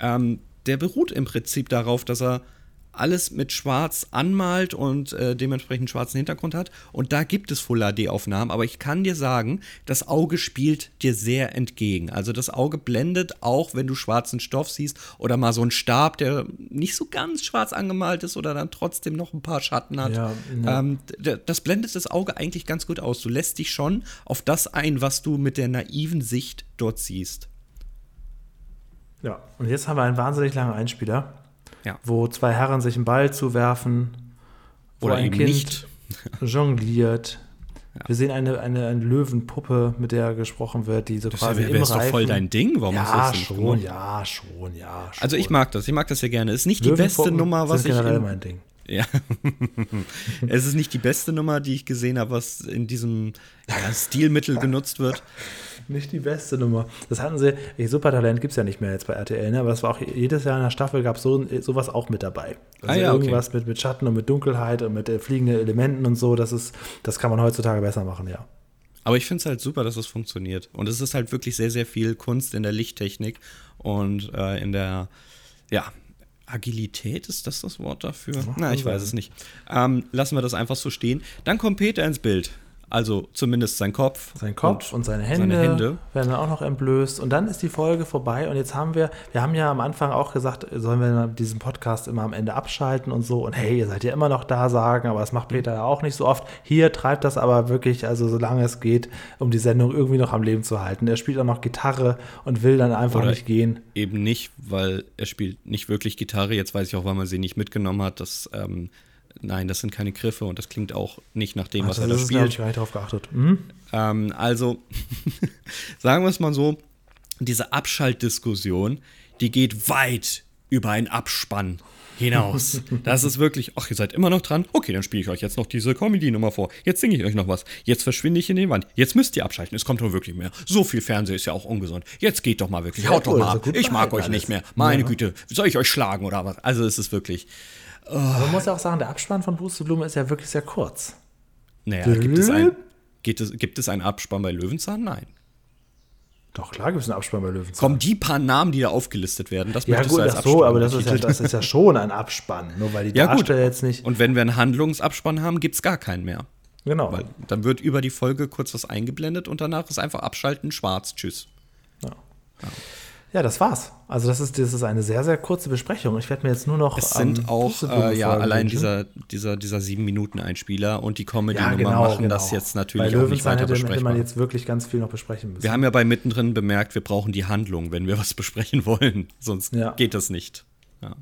Ähm, der beruht im Prinzip darauf, dass er alles mit Schwarz anmalt und äh, dementsprechend schwarzen Hintergrund hat. Und da gibt es Full HD-Aufnahmen, aber ich kann dir sagen, das Auge spielt dir sehr entgegen. Also das Auge blendet auch, wenn du schwarzen Stoff siehst oder mal so einen Stab, der nicht so ganz schwarz angemalt ist oder dann trotzdem noch ein paar Schatten hat. Ja, ja. Ähm, das blendet das Auge eigentlich ganz gut aus. Du lässt dich schon auf das ein, was du mit der naiven Sicht dort siehst. Ja, und jetzt haben wir einen wahnsinnig langen Einspieler, Ja. wo zwei Herren sich einen Ball zuwerfen, wo Oder ein eben Kind nicht. jongliert. Wir sehen eine, eine, eine Löwenpuppe, mit der gesprochen wird, die so Das quasi wäre im doch voll Reifen- dein Ding. Warum hast du Ja, das nicht schon, ja, schon, ja. Schon. Also ich mag das, ich mag das ja gerne. Ist nicht die beste Nummer, was sind ich. generell In, mein Ding. ja. es ist nicht die beste Nummer, die ich gesehen habe, was in diesem ja, Stilmittel genutzt wird. Nicht die beste Nummer. Das hatten sie, Supertalent gibt es ja nicht mehr jetzt bei RTL, ne? aber das war auch jedes Jahr in der Staffel gab es so, sowas auch mit dabei. Also Ah ja, okay. irgendwas mit, mit Schatten und mit Dunkelheit und mit äh, fliegenden Elementen und so, das ist, das kann man heutzutage besser machen, ja. Aber ich finde es halt super, dass es funktioniert. Und es ist halt wirklich sehr, sehr viel Kunst in der Lichttechnik und äh, in der, ja, Agilität, ist das das Wort dafür? Na, ich weiß es nicht. Ähm, lassen wir das einfach so stehen. Dann kommt Peter ins Bild. Also zumindest sein Kopf. Sein Kopf und, seine, Hände seine Hände. werden dann auch noch entblößt. Und dann ist die Folge vorbei. Und jetzt haben wir, wir haben ja am Anfang auch gesagt, sollen wir diesen Podcast immer am Ende abschalten und so. Und hey, ihr seid ja immer noch da sagen, aber das macht Peter ja auch nicht so oft. Hier treibt das aber wirklich, also solange es geht, um die Sendung irgendwie noch am Leben zu halten. Er spielt auch noch Gitarre und will dann einfach Oder nicht gehen. Eben nicht, weil er spielt nicht wirklich Gitarre. Jetzt weiß ich auch, weil man sie nicht mitgenommen hat. Das, ähm, nein, das sind keine Griffe und das klingt auch nicht nach dem, was er da ist, habe ich spielt. gar nicht drauf geachtet. Mhm. Ähm, also, sagen wir es mal so, diese Abschaltdiskussion, die geht weit über einen Abspann hinaus. Das ist wirklich, ach, ihr seid immer noch dran? Okay, dann spiele ich euch jetzt noch diese Comedy-Nummer vor. Jetzt singe ich euch noch was. Jetzt verschwinde ich in die Wand. Jetzt müsst ihr abschalten. Es kommt doch wirklich mehr. So viel Fernsehen ist ja auch ungesund. Jetzt geht doch mal wirklich. Haut doch mal das ab. Ich mag euch nicht mehr. alles. Meine Ja. Güte. Soll ich euch schlagen oder was? Also, es ist wirklich, Aber man muss ja auch sagen, der Abspann von Pusteblume ist ja wirklich sehr kurz. naja, gibt es, ein, gibt, es, gibt es einen Abspann bei Löwenzahn? Nein. Doch, klar gibt es einen Abspann bei Löwenzahn. Kommen die paar Namen, die da aufgelistet werden, das Ja, möchtest gut, du als ach so, Abspann aber das ist, ja, das ist ja schon ein Abspann. Nur weil die Ja, gut. Darsteller jetzt nicht. Und wenn wir einen Handlungsabspann haben, gibt es gar keinen mehr. Genau. Weil dann wird über die Folge kurz was eingeblendet und danach ist einfach abschalten, schwarz, tschüss. Ja. ja, das war's. Also das ist, das ist eine sehr, sehr kurze Besprechung. Ich werde mir jetzt nur noch Es sind ähm, auch, äh, ja, allein dieser, dieser, dieser sieben Minuten Einspieler und die ja, Comedy-Nummer genau, machen genau. das jetzt Bei natürlich auch nicht weiter hätte, hätte man jetzt wirklich ganz viel noch besprechen müssen. wir haben ja bei mittendrin bemerkt, wir brauchen die Handlung, wenn wir was besprechen wollen. Sonst Ja. geht das nicht. Ja.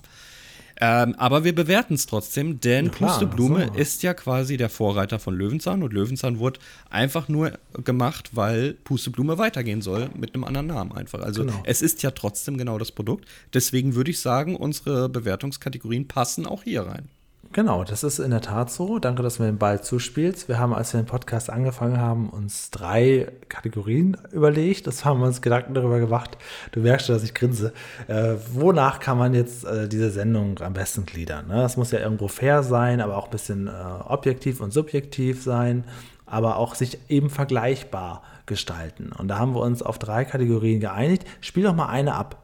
Ähm, aber wir bewerten es trotzdem, denn klar, Pusteblume so. ist ja quasi der Vorreiter von Löwenzahn und Löwenzahn wurde einfach nur gemacht, weil Pusteblume weitergehen soll mit einem anderen Namen einfach. Also Genau. es ist ja trotzdem genau das Produkt. Deswegen würde ich sagen, unsere Bewertungskategorien passen auch hier rein. Genau, das ist in der Tat so. Danke, dass du mir den Ball zuspielst. Wir haben, als wir den Podcast angefangen haben, uns drei Kategorien überlegt. Das haben wir uns Gedanken darüber gemacht. Du merkst schon, dass ich grinse. Äh, wonach kann man jetzt äh, diese Sendung am besten gliedern? Ne? Das muss ja irgendwo fair sein, aber auch ein bisschen äh, objektiv und subjektiv sein, aber auch sich eben vergleichbar gestalten. Und da haben wir uns auf drei Kategorien geeinigt. Spiel doch mal eine ab.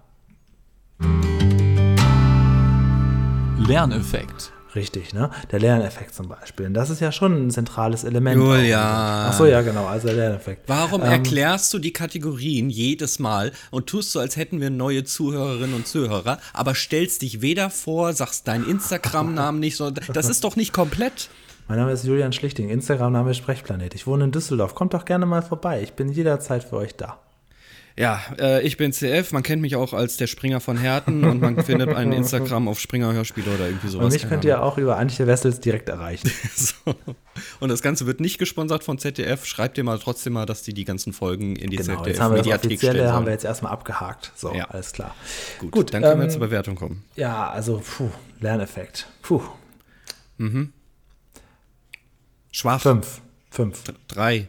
Lerneffekt. Richtig, ne? Der Lerneffekt zum Beispiel. Und das ist ja schon ein zentrales Element. Julian. Ach so, ja, genau, also der Lerneffekt. Warum Ähm, erklärst du die Kategorien jedes Mal und tust so, als hätten wir neue Zuhörerinnen und Zuhörer, aber stellst dich weder vor, sagst deinen Instagram-Namen nicht, so, das ist doch nicht komplett. Mein Name ist Julian Schlichting, Instagram-Name ist Sprechplanet. Ich wohne in Düsseldorf. Kommt doch gerne mal vorbei. Ich bin jederzeit für euch da. Ja, äh, ich bin CF, man kennt mich auch als der Springer von Herten und man findet einen Instagram auf Springer Hörspiele oder irgendwie sowas. Und mich könnt ihr auch über Antje Wessels direkt erreichen. So. Und das Ganze wird nicht gesponsert von ZDF. Schreibt dir mal trotzdem mal, dass die die ganzen Folgen in die Genau, jetzt haben wir Offizielle stellen haben wir sollen. jetzt erstmal abgehakt. So, Ja. alles klar. Gut, Gut, dann können wir ähm, zur Bewertung kommen. Ja, also, puh, Lerneffekt. Puh, Schwach. fünf. Fünf. Drei.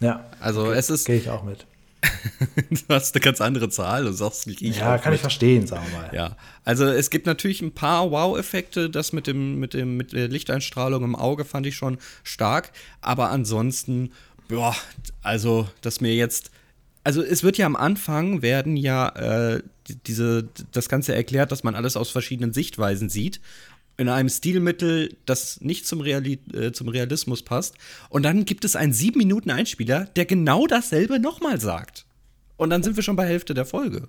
Ja, Also es ist, gehe ich auch mit. du hast eine ganz andere Zahl und sagst nicht ich. Ja, kann ich mit. verstehen, sagen wir mal. Ja, also es gibt natürlich ein paar Wow-Effekte. Das mit dem, mit dem, mit der Lichteinstrahlung im Auge fand ich schon stark. Aber ansonsten, boah, also, dass mir jetzt. Also es wird ja am Anfang werden ja äh, die- diese, das Ganze erklärt, dass man alles aus verschiedenen Sichtweisen sieht. In einem Stilmittel, das nicht zum, Reali äh, zum Realismus passt. Und dann gibt es einen sieben Minuten Einspieler, der genau dasselbe nochmal sagt. Und dann sind wir schon bei Hälfte der Folge.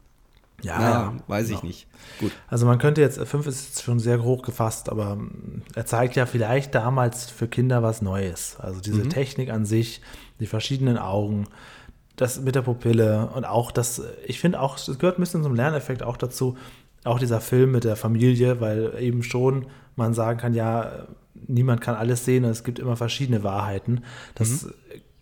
Ja, Naja, weiß ich genau. nicht. Gut. Also man könnte jetzt, fünf ist jetzt schon sehr hoch gefasst, aber mm, er zeigt ja vielleicht damals für Kinder was Neues. Also diese Technik an sich, die verschiedenen Augen, das mit der Pupille und auch das, ich finde auch, es gehört ein bisschen zum Lerneffekt auch dazu, auch dieser Film mit der Familie, weil eben schon man sagen kann, ja, niemand kann alles sehen und es gibt immer verschiedene Wahrheiten. Das mhm.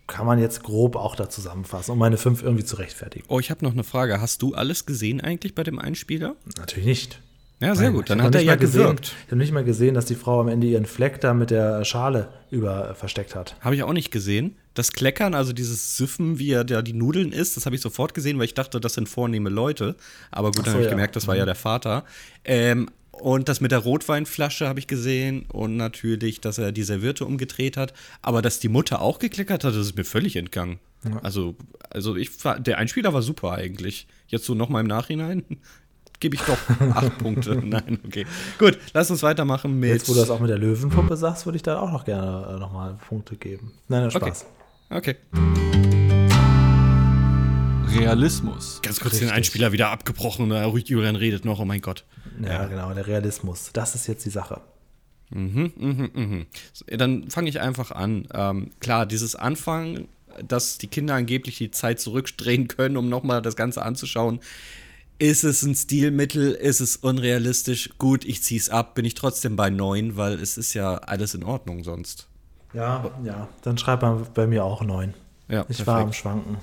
kann man jetzt grob auch da zusammenfassen, um meine fünf irgendwie zu rechtfertigen. Oh, ich habe noch eine Frage. Hast du alles gesehen eigentlich bei dem Einspieler? Natürlich nicht. Ja, sehr gut. Dann hat er ja gesehen, gewirkt. Ich habe nicht mal gesehen, dass die Frau am Ende ihren Fleck da mit der Schale über versteckt hat. Habe ich auch nicht gesehen. Das Kleckern, also dieses Süffen, wie er da die Nudeln isst, das habe ich sofort gesehen, weil ich dachte, das sind vornehme Leute. Aber gut, so, dann habe ich ja. gemerkt, das war ja mhm. der Vater. Ähm, und das mit der Rotweinflasche habe ich gesehen und natürlich, dass er die Serviette umgedreht hat. Aber dass die Mutter auch gekleckert hat, das ist mir völlig entgangen. Ja. Also, also ich, der Einspieler war super eigentlich. Jetzt so nochmal im Nachhinein gebe ich doch acht Punkte. Nein, okay. Gut, lass uns weitermachen mit. Jetzt, wo du das auch mit der Löwenpuppe sagst, würde ich da auch noch gerne äh, nochmal Punkte geben. Nein, Spaß. Okay. okay. Realismus. Ganz kurz Richtig. den Einspieler wieder abgebrochen. Julian redet noch, oh mein Gott. Ja, ja, genau, der Realismus. Das ist jetzt die Sache. Mhm, mhm, mhm. Dann fange ich einfach an. Ähm, klar, dieses Anfang, dass die Kinder angeblich die Zeit zurückdrehen können, um nochmal das Ganze anzuschauen, ist es ein Stilmittel? Ist es unrealistisch? Gut, ich ziehe es ab. Bin ich trotzdem bei 9, weil es ist ja alles in Ordnung sonst. Ja, ja. Dann schreibt man bei mir auch 9. Ja, ich perfekt. war am Schwanken.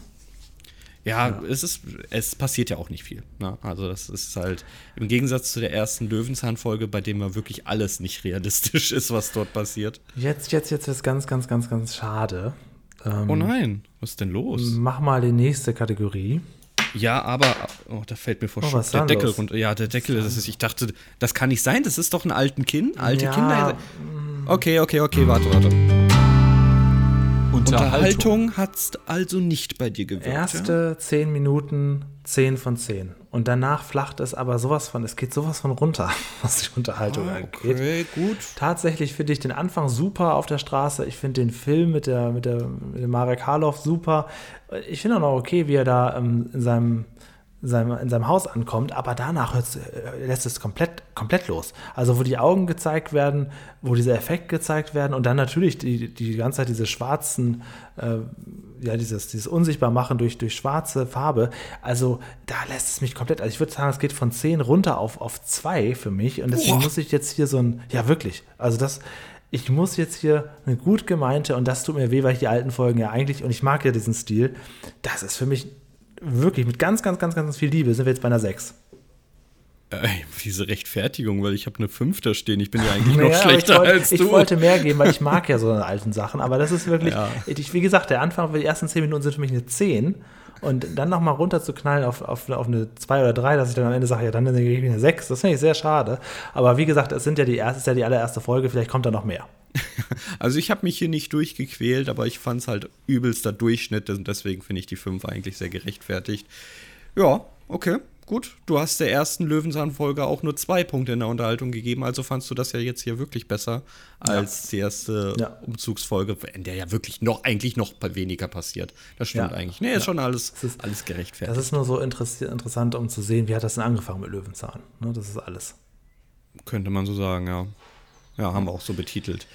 Ja, ja, es ist, es passiert ja auch nicht viel. Ne? Also das ist halt im Gegensatz zu der ersten Löwenzahn-Folge, bei dem ja wirklich alles nicht realistisch ist, was dort passiert. Jetzt, jetzt, jetzt ist ganz, ganz, ganz, ganz schade. Ähm, oh nein, was ist denn los? Mach mal die nächste Kategorie. Ja, aber oh, da fällt mir vor oh, der Deckel runter. Ja, der Deckel, das ist, ich dachte, das kann nicht sein, das ist doch ein alten Kind, alte ja. Kinder. Okay, okay, okay, warte, warte. Unterhaltung hat es also nicht bei dir gewirkt. Erste ja? 10 Minuten 10 von 10. Und danach flacht es aber sowas von, es geht sowas von runter, was die Unterhaltung ah, angeht. Okay, gut. Tatsächlich finde ich den Anfang super auf der Straße. Ich finde den Film mit, der, mit, der, mit Marek Harloff super. Ich finde auch noch okay, wie er da ähm, in seinem seinem, in seinem Haus ankommt, aber danach äh, lässt es komplett, komplett los. Also wo die Augen gezeigt werden, wo diese Effekte gezeigt werden und dann natürlich die, die ganze Zeit diese schwarzen, äh, ja, dieses, dieses Unsichtbarmachen durch, durch schwarze Farbe. Also da lässt es mich komplett, also ich würde sagen, es geht von 10 runter auf, auf 2 für mich und deswegen Boah. muss ich jetzt hier so ein, ja wirklich, also das, ich muss jetzt hier eine gut gemeinte, und das tut mir weh, weil ich die alten Folgen ja eigentlich, und ich mag ja diesen Stil, das ist für mich wirklich mit ganz, ganz, ganz, ganz viel Liebe sind wir jetzt bei einer 6. Äh, diese Rechtfertigung, weil ich habe eine 5 da stehen. Ich bin ja eigentlich noch schlechter wollt, als du. Ich wollte mehr geben, weil ich mag ja so alten Sachen. Aber das ist wirklich, ja. ich, wie gesagt, der Anfang, die ersten 10 Minuten sind für mich eine 10. Und dann nochmal runterzuknallen auf, auf, auf eine 2 oder 3, dass ich dann am Ende sage, ja, dann gebe ich eine 6. Das finde ich sehr schade. Aber wie gesagt, es sind ja die erste, ist ja die allererste Folge, vielleicht kommt da noch mehr. Also ich habe mich hier nicht durchgequält, aber ich fand es halt übelster Durchschnitt und deswegen finde ich die 5 eigentlich sehr gerechtfertigt. Ja, okay, gut. Du hast der ersten Löwenzahn-Folge auch nur zwei Punkte in der Unterhaltung gegeben, also fandst du das ja jetzt hier wirklich besser als ja. die erste ja. Umzugsfolge, in der ja wirklich noch eigentlich noch weniger passiert. Das stimmt ja. eigentlich. Nee, ist schon alles, ist, alles gerechtfertigt. Das ist nur so interessant, um zu sehen, wie hat das denn angefangen mit Löwenzahn. Ne, das ist alles. Könnte man so sagen, ja. Ja, haben wir auch so betitelt.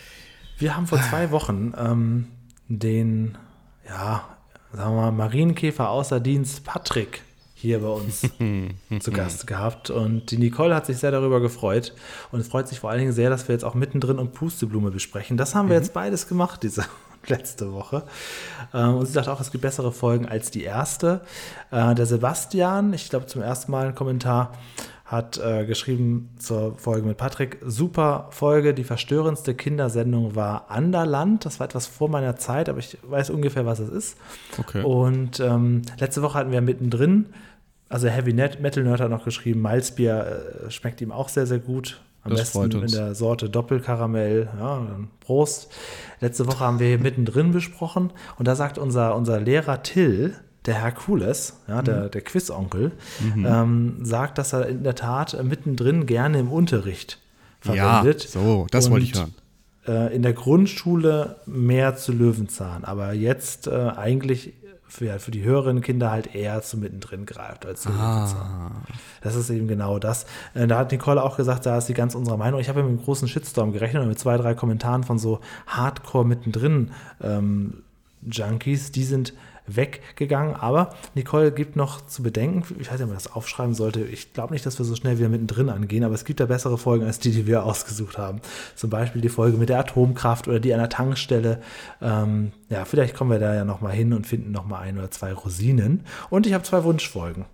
Wir haben vor zwei Wochen ähm, den, ja, sagen wir mal, Marienkäfer außer Dienst Patrick hier bei uns zu Gast gehabt. Und die Nicole hat sich sehr darüber gefreut. Und es freut sich vor allen Dingen sehr, dass wir jetzt auch mittendrin und Pusteblume besprechen. Das haben wir mhm. jetzt beides gemacht, diese letzte Woche. Ähm, und sie sagt auch, es gibt bessere Folgen als die erste. Äh, der Sebastian, ich glaube zum ersten Mal ein Kommentar, hat äh, geschrieben zur Folge mit Patrick, super Folge, die verstörendste Kindersendung war Anderland. Das war etwas vor meiner Zeit, aber ich weiß ungefähr, was es ist. Okay. Und ähm, letzte Woche hatten wir mittendrin, also Heavy Metal Nerd hat noch geschrieben, Malzbier äh, schmeckt ihm auch sehr, sehr gut. Am das besten in der Sorte Doppelkaramell. Ja, Prost. Letzte Woche haben wir mittendrin besprochen und da sagt unser, unser Lehrer Till, der Herkules, ja, der, mhm. der Quizonkel, mhm. ähm, sagt, dass er in der Tat mittendrin gerne im Unterricht verwendet. Ja, so, das wollte ich hören. Äh, in der Grundschule mehr zu Löwenzahn, aber jetzt äh, eigentlich für, für die höheren Kinder halt eher zu mittendrin greift als zu ah. Das ist eben genau das. Äh, da hat Nicole auch gesagt, da ist sie ganz unserer Meinung. Ich habe ja mit einem großen Shitstorm gerechnet und mit zwei, drei Kommentaren von so Hardcore mittendrin ähm, Junkies, die sind weggegangen. Aber Nicole gibt noch zu bedenken, ich weiß nicht, ob man das aufschreiben sollte. Ich glaube nicht, dass wir so schnell wieder mittendrin angehen, aber es gibt da bessere Folgen als die, die wir ausgesucht haben. Zum Beispiel die Folge mit der Atomkraft oder die an der Tankstelle. Ähm, ja, vielleicht kommen wir da ja nochmal hin und finden nochmal ein oder zwei Rosinen. Und ich habe zwei Wunschfolgen.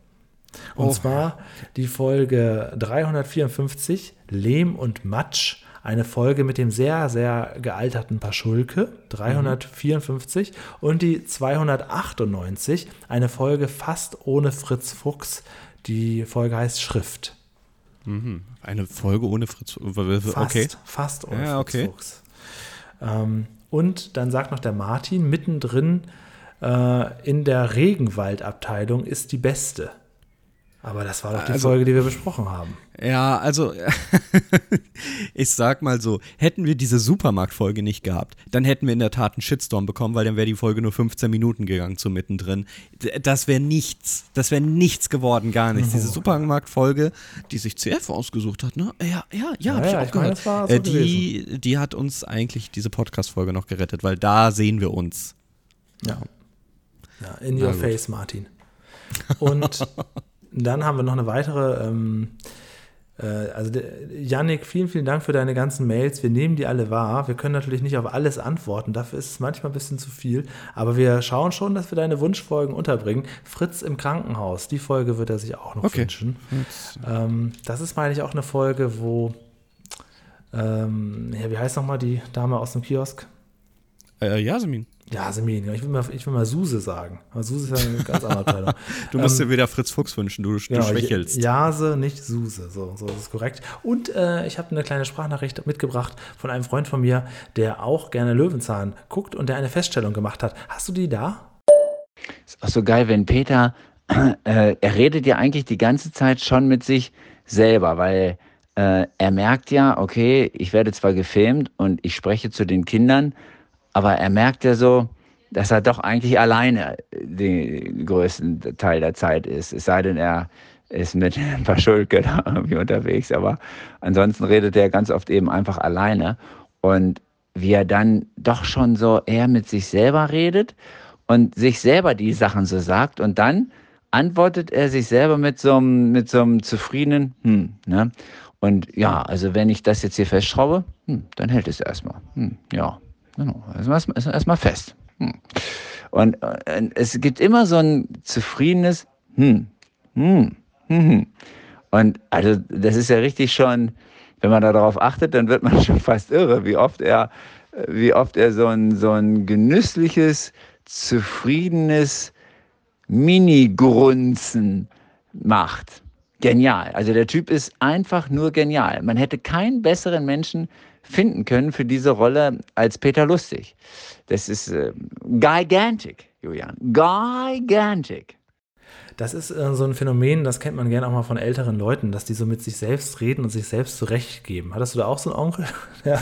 Und oh. zwar die Folge 354, Lehm und Matsch eine Folge mit dem sehr, sehr gealterten Paschulke, 354, mhm. und die 298, eine Folge fast ohne Fritz Fuchs. Die Folge heißt Schrift. Mhm. Eine Folge ohne Fritz Fuchs. Okay. Fast, fast ohne ja, Fritz Fuchs. Ähm, und dann sagt noch der Martin, mittendrin äh, in der Regenwaldabteilung ist die beste. Aber das war doch die also, Folge, die wir besprochen haben. Ja, also ich sag mal so, hätten wir diese Supermarktfolge nicht gehabt, dann hätten wir in der Tat einen Shitstorm bekommen, weil dann wäre die Folge nur 15 Minuten gegangen zu mittendrin. Das wäre nichts. Das wäre nichts geworden, gar nichts. Oh. Diese Supermarktfolge, die sich CF ausgesucht hat, ne? Ja, ja, ja, hab ja, ich auch ich gehört. Meine, so äh, die, die hat uns eigentlich diese Podcast-Folge noch gerettet, weil da sehen wir uns. Ja. Ja, in your face, Martin. Und dann haben wir noch eine weitere. Ähm, äh, also, Yannick, vielen, vielen Dank für deine ganzen Mails. Wir nehmen die alle wahr. Wir können natürlich nicht auf alles antworten. Dafür ist es manchmal ein bisschen zu viel. Aber wir schauen schon, dass wir deine Wunschfolgen unterbringen. Fritz im Krankenhaus, die Folge wird er sich auch noch okay. wünschen. Ähm, das ist, meine ich, auch eine Folge, wo. Ähm, ja, wie heißt nochmal die Dame aus dem Kiosk? Äh, Jasmin. Jasmin, ich will mal, ich will mal Suse sagen. Aber Suse ist ja eine ganz andere Abteilung. du musst ähm, dir wieder Fritz Fuchs wünschen, du, genau, du schwächelst. Jase, nicht Suse, so, so ist korrekt. Und äh, ich habe eine kleine Sprachnachricht mitgebracht von einem Freund von mir, der auch gerne Löwenzahn guckt und der eine Feststellung gemacht hat. Hast du die da? Ist auch so geil, wenn Peter, äh, er redet ja eigentlich die ganze Zeit schon mit sich selber, weil äh, er merkt ja, okay, ich werde zwar gefilmt und ich spreche zu den Kindern, aber er merkt ja so, dass er doch eigentlich alleine den größten Teil der Zeit ist. Es sei denn, er ist mit ein paar da irgendwie unterwegs. Aber ansonsten redet er ganz oft eben einfach alleine. Und wie er dann doch schon so eher mit sich selber redet und sich selber die Sachen so sagt. Und dann antwortet er sich selber mit so einem, mit so einem zufriedenen, hm, ne? Und ja, also wenn ich das jetzt hier festschraube, hm, dann hält es erstmal. Hm, ja, Genau, erstmal erst, erst fest. Hm. Und, und, es gibt immer so ein zufriedenes hm, hm, hm, hm. Und also das ist ja richtig schon, wenn man darauf achtet, dann wird man schon fast irre, wie oft er, wie oft er so ein, so ein genüssliches, zufriedenes Mini-Grunzen macht. Genial. Also der Typ ist einfach nur genial. Man hätte keinen besseren Menschen finden können für diese Rolle als Peter Lustig. Das ist äh, gigantic, Julian. Gigantic. Das ist äh, so ein Phänomen, das kennt man gerne auch mal von älteren Leuten, dass die so mit sich selbst reden und sich selbst zurechtgeben. Hattest du da auch so einen Onkel? ja.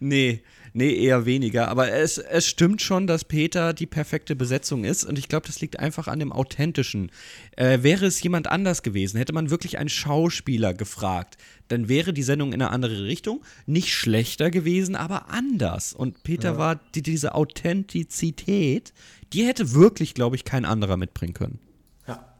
nee, Nee, eher weniger. Aber es, es stimmt schon, dass Peter die perfekte Besetzung ist. Und ich glaube, das liegt einfach an dem Authentischen. Äh, wäre es jemand anders gewesen, hätte man wirklich einen Schauspieler gefragt, dann wäre die Sendung in eine andere Richtung. Nicht schlechter gewesen, aber anders. Und Peter ja. war die, diese Authentizität, die hätte wirklich, glaube ich, kein anderer mitbringen können.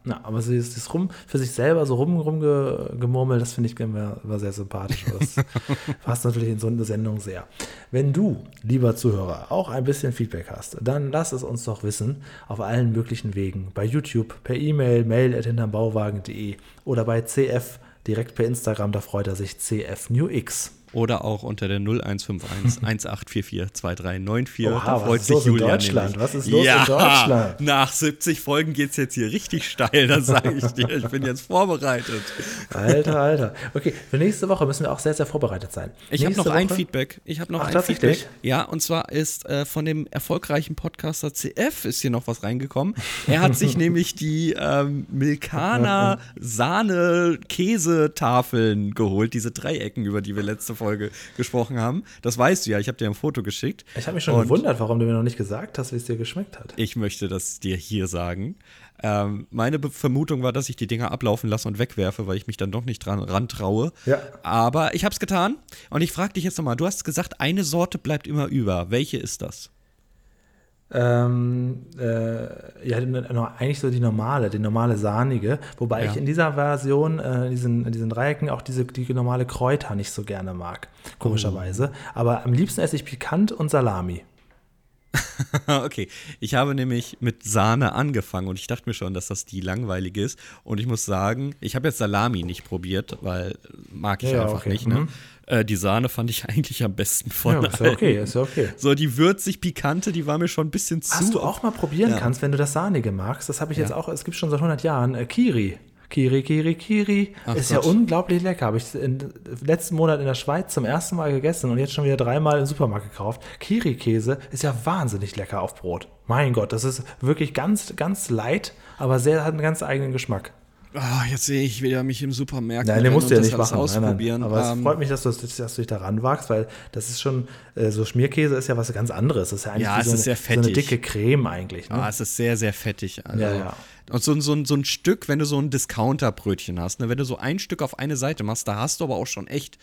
Na, aber sie ist rum für sich selber so rum, rumgemurmelt, das finde ich immer, immer sehr sympathisch. Das passt natürlich in so eine Sendung sehr. Wenn du, lieber Zuhörer, auch ein bisschen Feedback hast, dann lass es uns doch wissen auf allen möglichen Wegen. Bei YouTube, per E-Mail, mail at hintermbauwagen.de oder bei CF direkt per Instagram, da freut er sich CF New X. Oder auch unter der 0151 1844 2394. Oha, da freut sich ist los Julian. In Deutschland? Nämlich. Was ist los ja, in Deutschland? Nach 70 Folgen geht es jetzt hier richtig steil, das sage ich dir. Ich bin jetzt vorbereitet. Alter, Alter. Okay, für nächste Woche müssen wir auch sehr, sehr vorbereitet sein. Ich habe noch Woche? ein Feedback. Ich habe noch Ach, ein Feedback. Ja, und zwar ist äh, von dem erfolgreichen Podcaster CF ist hier noch was reingekommen. Er hat sich nämlich die ähm, Milkaner Sahne-Käsetafeln geholt, diese Dreiecken, über die wir letzte Folge Folge gesprochen haben. Das weißt du ja, ich habe dir ein Foto geschickt. Ich habe mich schon gewundert, warum du mir noch nicht gesagt hast, wie es dir geschmeckt hat. Ich möchte das dir hier sagen. Ähm, meine Vermutung war, dass ich die Dinger ablaufen lasse und wegwerfe, weil ich mich dann doch nicht dran rantraue. Ja. Aber ich habe es getan und ich frage dich jetzt nochmal, du hast gesagt, eine Sorte bleibt immer über. Welche ist das? Ähm, äh, ja, eigentlich so die normale, die normale sahnige, wobei ja. ich in dieser Version, äh, in, diesen, in diesen Dreiecken auch diese die normale Kräuter nicht so gerne mag, komischerweise. Oh. Aber am liebsten esse ich pikant und Salami. okay, ich habe nämlich mit Sahne angefangen und ich dachte mir schon, dass das die langweilige ist. Und ich muss sagen, ich habe jetzt Salami nicht probiert, weil mag ich ja, einfach okay. nicht. Ne? Mhm. Äh, die Sahne fand ich eigentlich am besten von ja, ist ja okay, ist ja okay. So die würzig pikante, die war mir schon ein bisschen zu. Was du auch mal probieren ja. kannst, wenn du das Sahnige magst, das habe ich jetzt auch, es gibt schon seit 100 Jahren, äh, Kiri. Kiri, Kiri, Kiri. Ach ist Gott. ja unglaublich lecker. Habe ich im letzten Monat in der Schweiz zum ersten Mal gegessen und jetzt schon wieder dreimal im Supermarkt gekauft. Kiri-Käse ist ja wahnsinnig lecker auf Brot. Mein Gott, das ist wirklich ganz, ganz light, aber sehr, hat einen ganz eigenen Geschmack. Oh, jetzt sehe ich wieder mich im Supermarkt. Nein, den musst du ja nicht machen. Ausprobieren. Nein, nein. Aber um, es ähm, freut mich, dass du, dass du dich daran wagst, weil das ist schon, äh, so Schmierkäse ist ja was ganz anderes. Das ist ja eigentlich ja, so, eine, so, eine, dicke Creme eigentlich. Ne? Ah, es ist sehr, sehr fettig. Also. Ja, ja. Und so, so, so ein Stück, wenn du so ein Discounter-Brötchen hast, ne? wenn du so ein Stück auf eine Seite machst, da hast du aber auch schon echt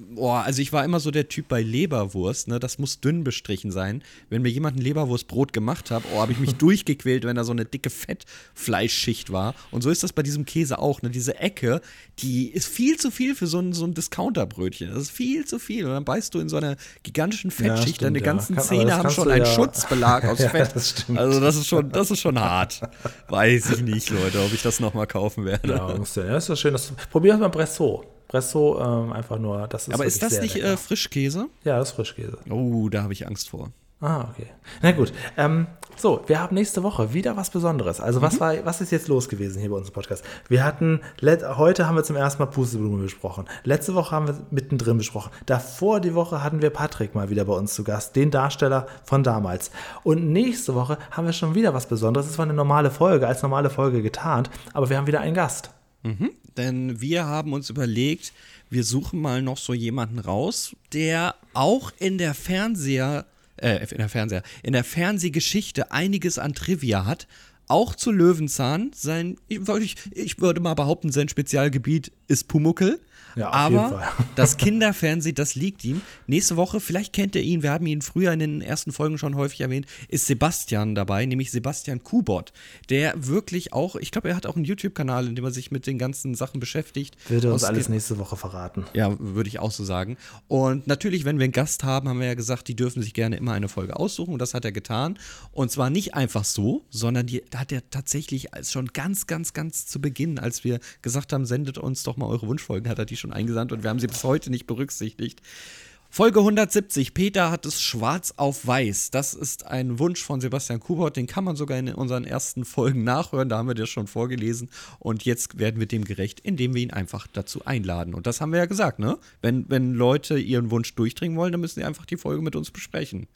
Boah, also ich war immer so der Typ bei Leberwurst, ne? Das muss dünn bestrichen sein. Wenn mir jemand ein Leberwurstbrot gemacht hat, oh, habe ich mich durchgequält, wenn da so eine dicke Fettfleischschicht war. Und so ist das bei diesem Käse auch, ne? Diese Ecke, die ist viel zu viel für so ein, so ein Discounterbrötchen. Das ist viel zu viel. Und dann beißt du in so einer gigantischen Fettschicht, ja, stimmt, deine ganzen ja. Zähne haben schon einen ja. Schutzbelag aus Fett. Das also das ist schon, das ist schon hart. Weiß ich nicht, Leute, ob ich das nochmal kaufen werde. Ja, ja, ist das schön. Das, probier mal Bresso. Presso, ähm, einfach nur, das ist Aber ist das nicht äh, Frischkäse? Ja, das ist Frischkäse. Oh, da habe ich Angst vor. Ah, okay. Na gut. Ähm, so, wir haben nächste Woche wieder was Besonderes. Also, mhm. was war, was ist jetzt los gewesen hier bei unserem Podcast? Wir hatten, heute haben wir zum ersten Mal Pusteblume besprochen. Letzte Woche haben wir mittendrin besprochen. Davor die Woche hatten wir Patrick mal wieder bei uns zu Gast, den Darsteller von damals. Und nächste Woche haben wir schon wieder was Besonderes. Es war eine normale Folge, als normale Folge getarnt, aber wir haben wieder einen Gast. Mhm, denn wir haben uns überlegt, wir suchen mal noch so jemanden raus, der auch in der Fernseher, äh, in der Fernseher, in der Fernsehgeschichte einiges an Trivia hat. Auch zu Löwenzahn. Sein, ich, ich würde mal behaupten, sein Spezialgebiet ist Pumuckel. Ja, Aber das Kinderfernsehen, das liegt ihm. Nächste Woche, vielleicht kennt ihr ihn, wir haben ihn früher in den ersten Folgen schon häufig erwähnt, ist Sebastian dabei, nämlich Sebastian Kubot, der wirklich auch, ich glaube, er hat auch einen YouTube-Kanal, in dem er sich mit den ganzen Sachen beschäftigt. Würde uns alles nächste Woche verraten. Ja, würde ich auch so sagen. Und natürlich, wenn wir einen Gast haben, haben wir ja gesagt, die dürfen sich gerne immer eine Folge aussuchen und das hat er getan. Und zwar nicht einfach so, sondern die hat er tatsächlich schon ganz, ganz, ganz zu Beginn, als wir gesagt haben, sendet uns doch mal eure Wunschfolgen, hat er die schon schon eingesandt und wir haben sie bis heute nicht berücksichtigt. Folge 170, Peter hat es schwarz auf weiß. Das ist ein Wunsch von Sebastian Kubert, den kann man sogar in unseren ersten Folgen nachhören, da haben wir das schon vorgelesen. Und jetzt werden wir dem gerecht, indem wir ihn einfach dazu einladen. Und das haben wir ja gesagt, ne? Wenn, wenn Leute ihren Wunsch durchdringen wollen, dann müssen sie einfach die Folge mit uns besprechen.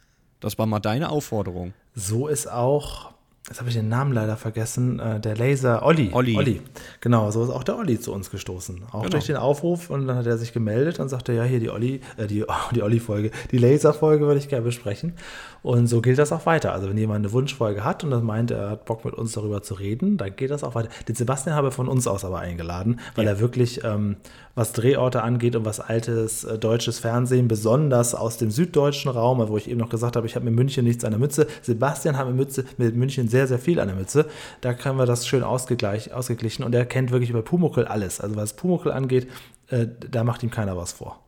Das war mal deine Aufforderung. So ist auch jetzt habe ich den Namen leider vergessen, äh, der Laser Olli. Olli. Olli. Genau, so ist auch der Olli zu uns gestoßen. Auch genau. durch den Aufruf und dann hat er sich gemeldet und sagte, ja, hier die Olli, äh, die, die Olli-Folge, die Laser-Folge würde ich gerne besprechen. Und so gilt das auch weiter. Also wenn jemand eine Wunschfolge hat und das meint, er hat Bock mit uns darüber zu reden, dann geht das auch weiter. Den Sebastian habe ich von uns aus aber eingeladen, weil ja. er wirklich, ähm, was Drehorte angeht und was altes äh, deutsches Fernsehen, besonders aus dem süddeutschen Raum, wo ich eben noch gesagt habe, ich habe mit München nichts an der Mütze. Sebastian hat mit, Mütze, mit München sehr, sehr viel an der Mütze. Da können wir das schön ausgeglichen und er kennt wirklich über Pumuckel alles. Also was Pumuckel angeht, äh, da macht ihm keiner was vor.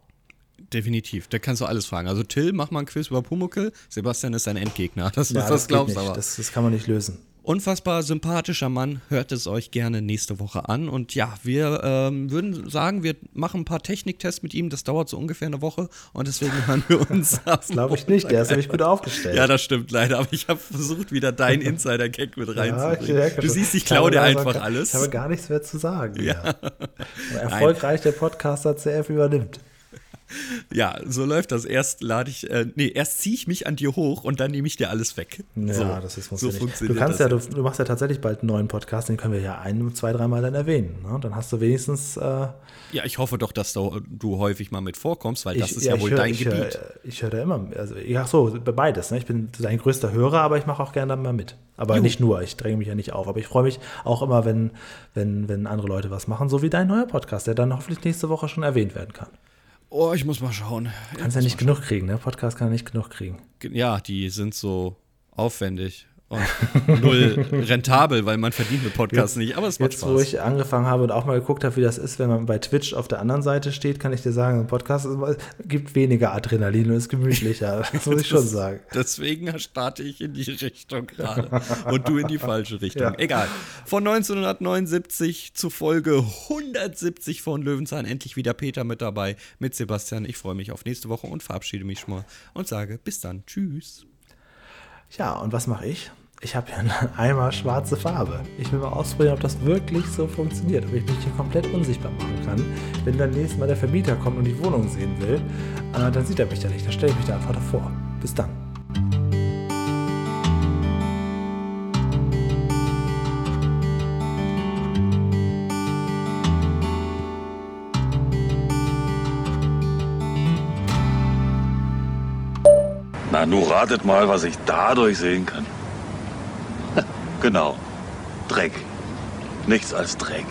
Definitiv, da kannst du alles fragen. Also Till, mach mal ein Quiz über Pumuckel. Sebastian ist ein Endgegner. Das, ja, das, das glaubst aber. Das, das kann man nicht lösen. Unfassbar sympathischer Mann, hört es euch gerne nächste Woche an. Und ja, wir ähm, würden sagen, wir machen ein paar Techniktests mit ihm. Das dauert so ungefähr eine Woche und deswegen hören wir uns Das glaube ich nicht, der ist nämlich gut aufgestellt. Ja, das stimmt leider, aber ich habe versucht, wieder deinen Insider-Gag mit reinzubringen. Ja, du siehst, ich klaue dir einfach alles. Ich habe gar nichts mehr zu sagen. Ja. Erfolgreich der Podcaster CF übernimmt. Ja, so läuft das. Erst lade ich, äh, nee, erst ziehe ich mich an dir hoch und dann nehme ich dir alles weg. Ja, so, das ist so funktioniert. Du kannst ja, du, du, machst ja tatsächlich bald einen neuen Podcast, den können wir ja ein, zwei, dreimal dann erwähnen. Ne? Dann hast du wenigstens. Äh, ja, ich hoffe doch, dass du, du häufig mal mit vorkommst, weil das ist ja, ja wohl hör, dein ich Gebiet. Hör, ich höre da immer, also ja, so, beides. Ne? Ich bin dein größter Hörer, aber ich mache auch gerne mal mit. Aber Juhu. nicht nur, ich dränge mich ja nicht auf. Aber ich freue mich auch immer, wenn, wenn, wenn andere Leute was machen, so wie dein neuer Podcast, der dann hoffentlich nächste Woche schon erwähnt werden kann. Oh, ich muss mal schauen. Kannst ja nicht genug kriegen, ne? Podcast kann er nicht genug kriegen. Ja, die sind so aufwendig und null rentabel, weil man verdient mit Podcasts nicht, aber es macht Jetzt, Spaß. wo ich angefangen habe und auch mal geguckt habe, wie das ist, wenn man bei Twitch auf der anderen Seite steht, kann ich dir sagen, ein Podcast ist, gibt weniger Adrenalin und ist gemütlicher. Das muss ich schon sagen. Deswegen starte ich in die Richtung gerade und du in die falsche Richtung. Ja. Egal. Von 1979 zu Folge 170 von Löwenzahn endlich wieder Peter mit dabei, mit Sebastian. Ich freue mich auf nächste Woche und verabschiede mich schon mal und sage bis dann. Tschüss. Ja, und was mache ich? Ich habe hier einen Eimer schwarze Farbe. Ich will mal ausprobieren, ob das wirklich so funktioniert, ob ich mich hier komplett unsichtbar machen kann. Wenn dann nächstes Mal der Vermieter kommt und die Wohnung sehen will, äh, dann sieht er mich da nicht. Dann stelle ich mich da einfach davor. Bis dann. Na, nun ratet mal, was ich dadurch sehen kann. Genau. Dreck. Nichts als Dreck.